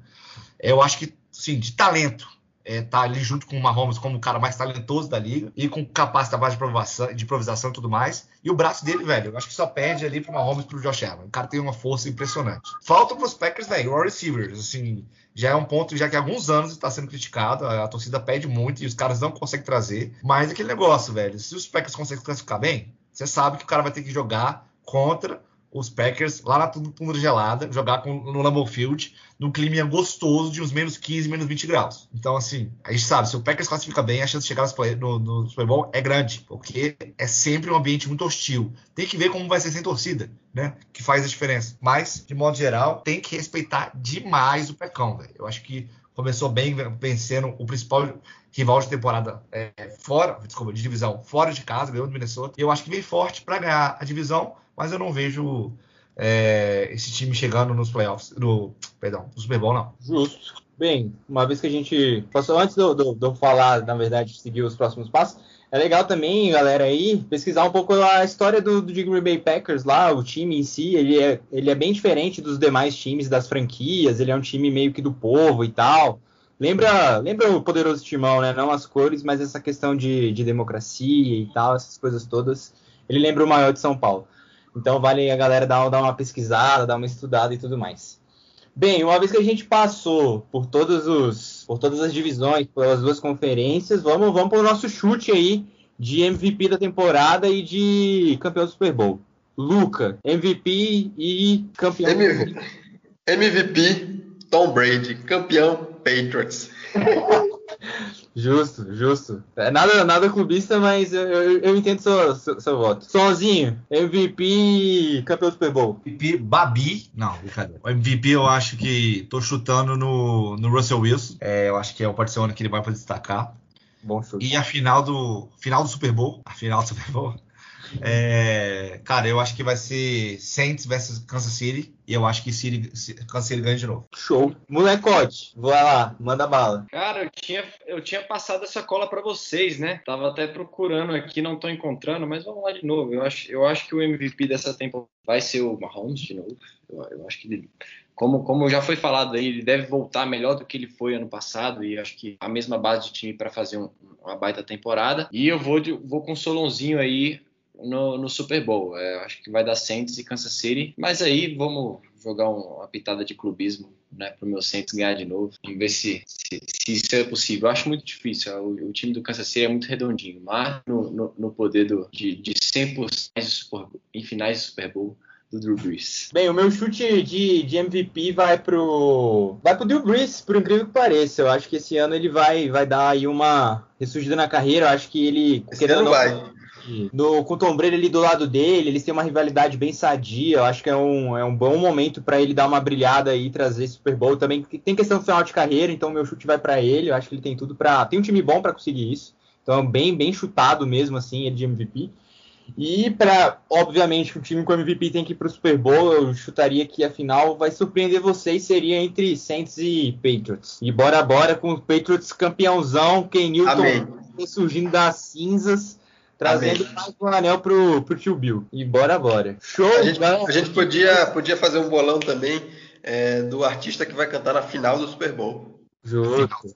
Speaker 4: Eu acho que, sim, de talento, é, tá ali junto com o Mahomes como o cara mais talentoso da liga e com capacidade de de improvisação e tudo mais. E o braço dele, velho, eu acho que só perde ali pro Mahomes e pro Josh Allen. O cara tem uma força impressionante. Falta pros Packers, velho, o receivers, assim, já é um ponto já que há alguns anos está sendo criticado, a, a, torcida pede muito e os caras não conseguem trazer. Mas aquele negócio, velho, se os Packers conseguem classificar bem, você sabe que o cara vai ter que jogar contra os Packers lá na tundra gelada, jogar com, no Lambeau Field, num clima gostoso de uns menos 15, menos 20 graus. Então, assim, a gente sabe, se o Packers classifica bem, a chance de chegar no, no, Super Bowl é grande, porque é sempre um ambiente muito hostil. Tem que ver como vai ser sem torcida, né? Que faz a diferença. Mas, de modo geral, tem que respeitar demais o Pecão, velho. Eu acho que começou bem vencendo o principal rival de temporada é, fora, desculpa, de divisão fora de casa, ganhou do Minnesota. Eu acho que vem forte para ganhar a divisão mas eu não vejo é, esse time chegando nos playoffs, no, perdão, no Super Bowl, não.
Speaker 1: Justo. Bem, uma vez que a gente passou, antes de eu falar, na verdade, seguir os próximos passos, é legal também, galera, aí, pesquisar um pouco a história do, do Green Bay Packers lá, o time em si, ele é, ele é bem diferente dos demais times das franquias, ele é um time meio que do povo e tal. Lembra, lembra o poderoso timão, né? Não as cores, mas essa questão de, de democracia e tal, essas coisas todas. Ele lembra o maior de São Paulo. Então vale a galera dar, dar uma pesquisada, dar uma estudada e tudo mais. Bem, uma vez que a gente passou por todos os, por todas as divisões, pelas duas conferências, vamos, vamos para o nosso chute aí de MVP da temporada e de campeão do Super Bowl. Luca, MVP e campeão.
Speaker 2: MVP, Tom Brady, campeão Patriots.
Speaker 1: Justo, justo. É nada, nada clubista, mas eu, eu, eu entendo seu, seu, seu, voto. Sozinho, MVP campeão do Super Bowl.
Speaker 4: MVP Babi. Não, brincadeira. O MVP eu acho que tô chutando no, no Russell Wilson. É, eu acho que é, o ano que ele vai para destacar.
Speaker 1: Bom chute.
Speaker 4: E a final do final do Super Bowl, a final do Super Bowl, é, cara, eu acho que vai ser Saints versus Kansas City. E eu acho que City, Kansas City ganha de novo.
Speaker 1: Show. Molecote, vai lá, manda bala.
Speaker 3: Cara, eu tinha, eu tinha passado essa cola para vocês, né? Tava até procurando aqui, não tô encontrando, mas vamos lá de novo. Eu acho, eu acho que o MVP dessa temporada vai ser o Mahomes de novo. Eu, eu acho que ele como, como já foi falado aí, ele deve voltar melhor do que ele foi ano passado e acho que a mesma base de time para fazer um, uma baita temporada. E eu vou, de, vou com o Solonzinho aí no, no Super Bowl. É, acho que vai dar Saints e Kansas City. Mas aí vamos jogar uma pitada de clubismo né, para o meu Saints ganhar de novo. Vamos ver se, se, se, isso é possível. Eu acho muito difícil. O, o, time do Kansas City é muito redondinho, mas no, no, no poder do, de, de 100% em finais de Super Bowl do Drew Brees.
Speaker 1: Bem, o meu chute de, de MVP vai pro vai pro Drew Brees, por incrível que pareça. Eu acho que esse ano ele vai vai dar aí uma ressurgida na carreira. Eu acho que ele
Speaker 2: esse ano não, vai.
Speaker 1: No, com o Tom Brady ali do lado dele, eles têm uma rivalidade bem sadia. Eu acho que é um, é um bom momento para ele dar uma brilhada e trazer Super Bowl. Também tem questão do final de carreira, então meu chute vai para ele. Eu acho que ele tem tudo para. Tem um time bom para conseguir isso. Então, bem, bem chutado mesmo, assim, ele de MVP. E para, obviamente, o time com MVP tem que ir para o Super Bowl, eu chutaria que a final vai surpreender vocês, seria entre Saints e Patriots. E bora bora com o Patriots campeãozão, Ken Newton surgindo das cinzas, trazendo Amém. mais um anel pro, pro tio Bill. E bora bora. Show!
Speaker 2: A gente, a gente podia, podia fazer um bolão também é, do artista que vai cantar na final do Super Bowl.
Speaker 1: Justo.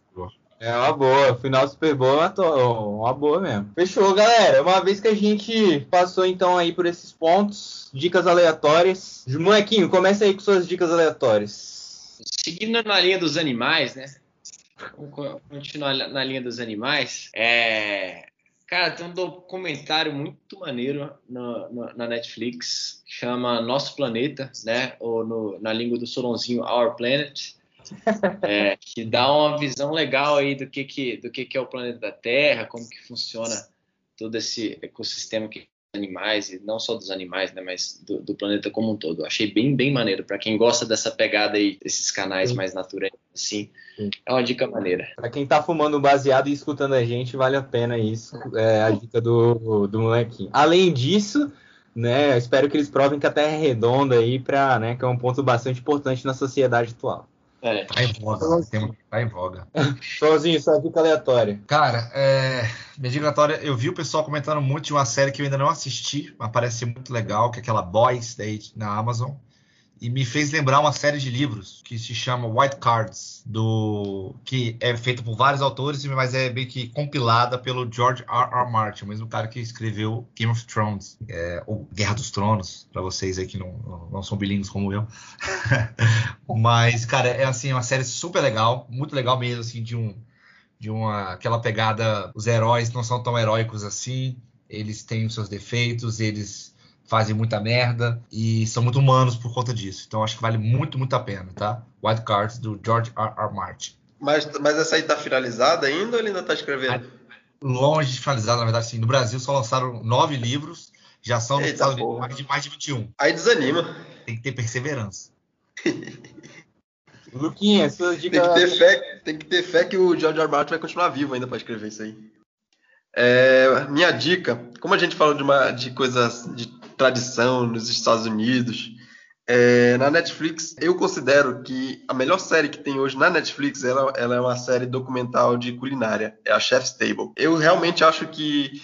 Speaker 1: É uma boa. Final Super Bowl é uma boa mesmo. Fechou, galera. Uma vez que a gente passou então aí por esses pontos, dicas aleatórias. Molequinho, começa aí com suas dicas aleatórias.
Speaker 3: Seguindo na linha dos animais, né? Vamos continuar na linha dos animais. É... Cara, tem um documentário muito maneiro no, no, na Netflix, chama Nosso Planeta, né? Ou no, na língua do Solonzinho, Our Planet é, que dá uma visão legal aí do que, que, do que, que é o planeta da Terra, como que funciona todo esse ecossistema que animais e não só dos animais, né, mas do, do planeta como um todo. achei bem bem maneiro para quem gosta dessa pegada aí desses canais Sim. mais naturais assim. Sim. É uma dica maneira.
Speaker 1: Para quem tá fumando baseado e escutando a gente, vale a pena isso. É a dica do, do molequinho. Além disso, né, espero que eles provem que a Terra é redonda aí para, né, que é um ponto bastante importante na sociedade atual.
Speaker 4: É. Tá em voga. Tem, tá em voga.
Speaker 1: Sozinho, só dica aleatória.
Speaker 4: Cara, é, minha dica aleatória, eu vi o pessoal comentando muito de uma série que eu ainda não assisti, mas parece muito legal, que é aquela Boys na Amazon e me fez lembrar uma série de livros que se chama White Cards, do que é feita por vários autores, mas é meio que compilada pelo George R. R. Martin, o mesmo cara que escreveu Game of Thrones, é, ou Guerra dos Tronos, para vocês aí que não, não são bilíngues como eu. mas, cara, é assim, uma série super legal, muito legal mesmo, assim, de um de uma aquela pegada, os heróis não são tão heróicos assim, eles têm os seus defeitos, eles fazem muita merda e são muito humanos por conta disso. Então acho que vale muito, muito a pena, tá? White Cards do George R. R. Martin.
Speaker 2: Mas, mas essa aí tá finalizada ainda ou ele ainda tá escrevendo?
Speaker 4: Longe de finalizada, na verdade, sim. No Brasil só lançaram nove livros, já são
Speaker 2: Eita,
Speaker 4: mais de, mais de 21.
Speaker 2: Aí desanima.
Speaker 4: Tem que ter perseverança.
Speaker 1: Luquinha, suas dicas.
Speaker 2: Tem que, ter fé, tem que ter fé que o George R. R. Martin vai continuar vivo ainda para escrever isso aí. É, minha dica, como a gente falou de, uma, de coisas de tradição nos Estados Unidos, é, na Netflix, eu considero que a melhor série que tem hoje na Netflix ela, ela é uma série documental de culinária, é a Chef's Table. Eu realmente acho que,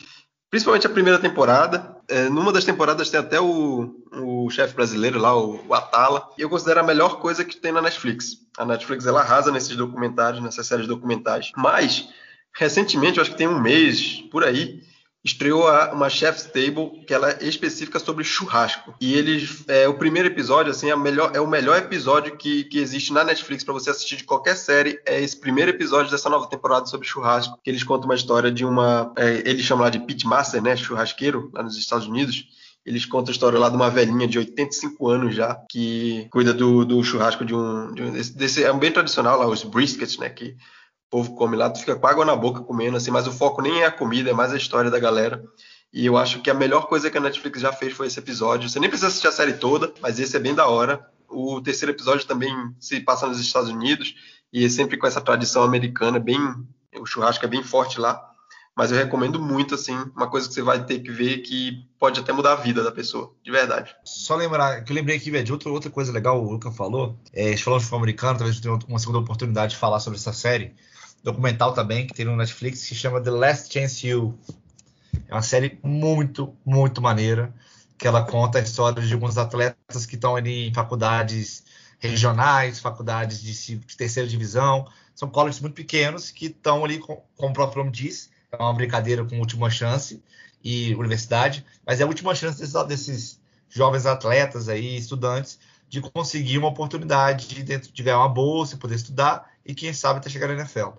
Speaker 2: principalmente a primeira temporada, é, numa das temporadas tem até o, o chefe brasileiro lá, o, o Atala, e eu considero a melhor coisa que tem na Netflix. A Netflix ela arrasa nesses documentários, nessas séries documentais, mas recentemente, eu acho que tem um mês por aí, estreou uma Chef's Table que ela é específica sobre churrasco. E eles, é, o primeiro episódio, assim, é, melhor, é o melhor episódio que, que existe na Netflix para você assistir de qualquer série. É esse primeiro episódio dessa nova temporada sobre churrasco, que eles contam uma história de uma, é, eles chamam lá de pitmaster, né, churrasqueiro, lá nos Estados Unidos. Eles contam a história lá de uma velhinha de 85 anos já, que cuida do, do churrasco de um, de um desse, desse, é um bem tradicional lá, os briskets, né? Que o povo come lá, tu fica com água na boca comendo, assim, mas o foco nem é a comida, é mais a história da galera. E eu acho que a melhor coisa que a Netflix já fez foi esse episódio. Você nem precisa assistir a série toda, mas esse é bem da hora. O terceiro episódio também se passa nos Estados Unidos e é sempre com essa tradição americana, bem o churrasco é bem forte lá. Mas eu recomendo muito, assim, uma coisa que você vai ter que ver que pode até mudar a vida da pessoa, de verdade.
Speaker 4: Só lembrar, que eu lembrei aqui, velho, de outra, outra coisa legal, o Luca falou. É, falou de futebol americano, talvez eu tenha uma segunda oportunidade de falar sobre essa série. Documental também, que tem no Netflix, que chama The Last Chance You. É uma série muito, muito maneira, que ela conta a história de alguns atletas que estão ali em faculdades regionais, faculdades de, terceira divisão. São colleges muito pequenos que estão ali, como o próprio nome diz, é uma brincadeira com última chance e universidade, mas é a última chance desses, desses jovens atletas aí, estudantes, de conseguir uma oportunidade de, de ganhar uma bolsa, poder estudar e quem sabe até chegar na NFL.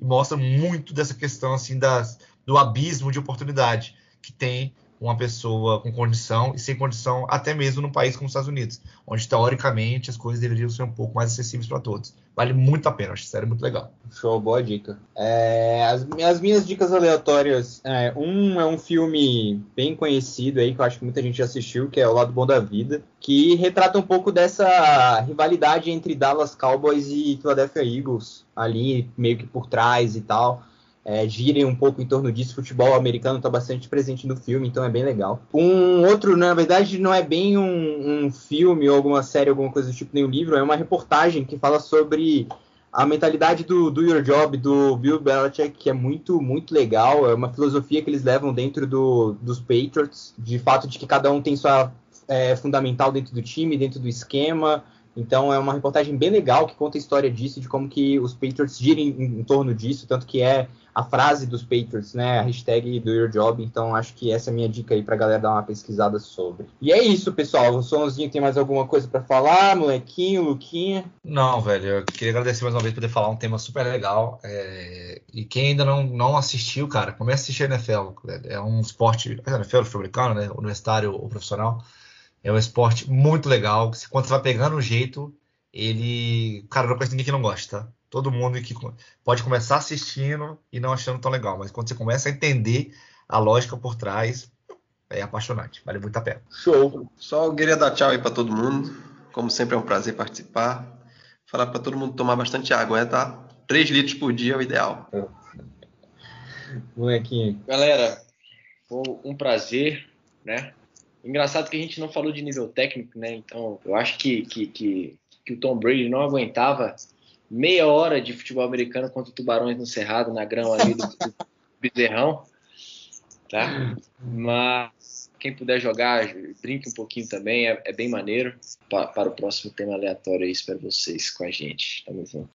Speaker 4: E mostra muito dessa questão assim das, do abismo de oportunidade que tem uma pessoa com condição e sem condição, até mesmo num país como os Estados Unidos, onde teoricamente as coisas deveriam ser um pouco mais acessíveis para todos. Vale muito a pena, acho sério muito legal.
Speaker 1: Show, boa dica. É, as, as, minhas dicas aleatórias, é, um é um filme bem conhecido aí, que eu acho que muita gente já assistiu, que é O Lado Bom da Vida, que retrata um pouco dessa rivalidade entre Dallas Cowboys e Philadelphia Eagles, ali meio que por trás e tal é, girem um pouco em torno disso. Futebol americano está bastante presente no filme, então é bem legal. Um outro, na verdade, não é bem um, um filme ou alguma série, alguma coisa do tipo, nem um livro, é uma reportagem que fala sobre a mentalidade do Do Your Job do Bill Belichick, que é muito, muito legal. É uma filosofia que eles levam dentro do, dos Patriots, de fato de que cada um tem sua é, fundamental dentro do time, dentro do esquema. Então é uma reportagem bem legal que conta a história disso, de como que os Patriots giram em, em torno disso, tanto que é a frase dos Patriots, né? A hashtag do Your Job. Então acho que essa é a minha dica aí pra galera dar uma pesquisada sobre. E é isso, pessoal. O Sonzinho tem mais alguma coisa para falar, molequinho, Luquinha?
Speaker 4: Não, velho. Eu queria agradecer mais uma vez por poder falar um tema super legal. É... E quem ainda não, não assistiu, cara, comece a assistir NFL. É um esporte. A NFL, americano, né? Universitário ou profissional. É um esporte muito legal. Quando você vai pegando o jeito, ele. Cara, não conheço ninguém que não gosta, tá? Todo mundo que pode começar assistindo e não achando tão legal, mas quando você começa a entender a lógica por trás, é apaixonante. Vale muito a pena.
Speaker 2: Show. Só queria dar tchau aí para todo mundo. Como sempre é um prazer participar. Falar para todo mundo tomar bastante água, é, tá? 3 litros por dia é o ideal.
Speaker 1: Molequinho.
Speaker 3: Galera, foi um prazer, né? Engraçado que a gente não falou de nível técnico, né? Então, eu acho que, que, que, que o Tom Brady não aguentava meia hora de futebol americano contra o Tubarões no Cerrado, na grama ali do, Bezerrão. Tá? Mas quem puder jogar, brinque um pouquinho também, é, é bem maneiro. Pa, para o próximo tema aleatório aí, espero vocês com a gente. Tamo junto.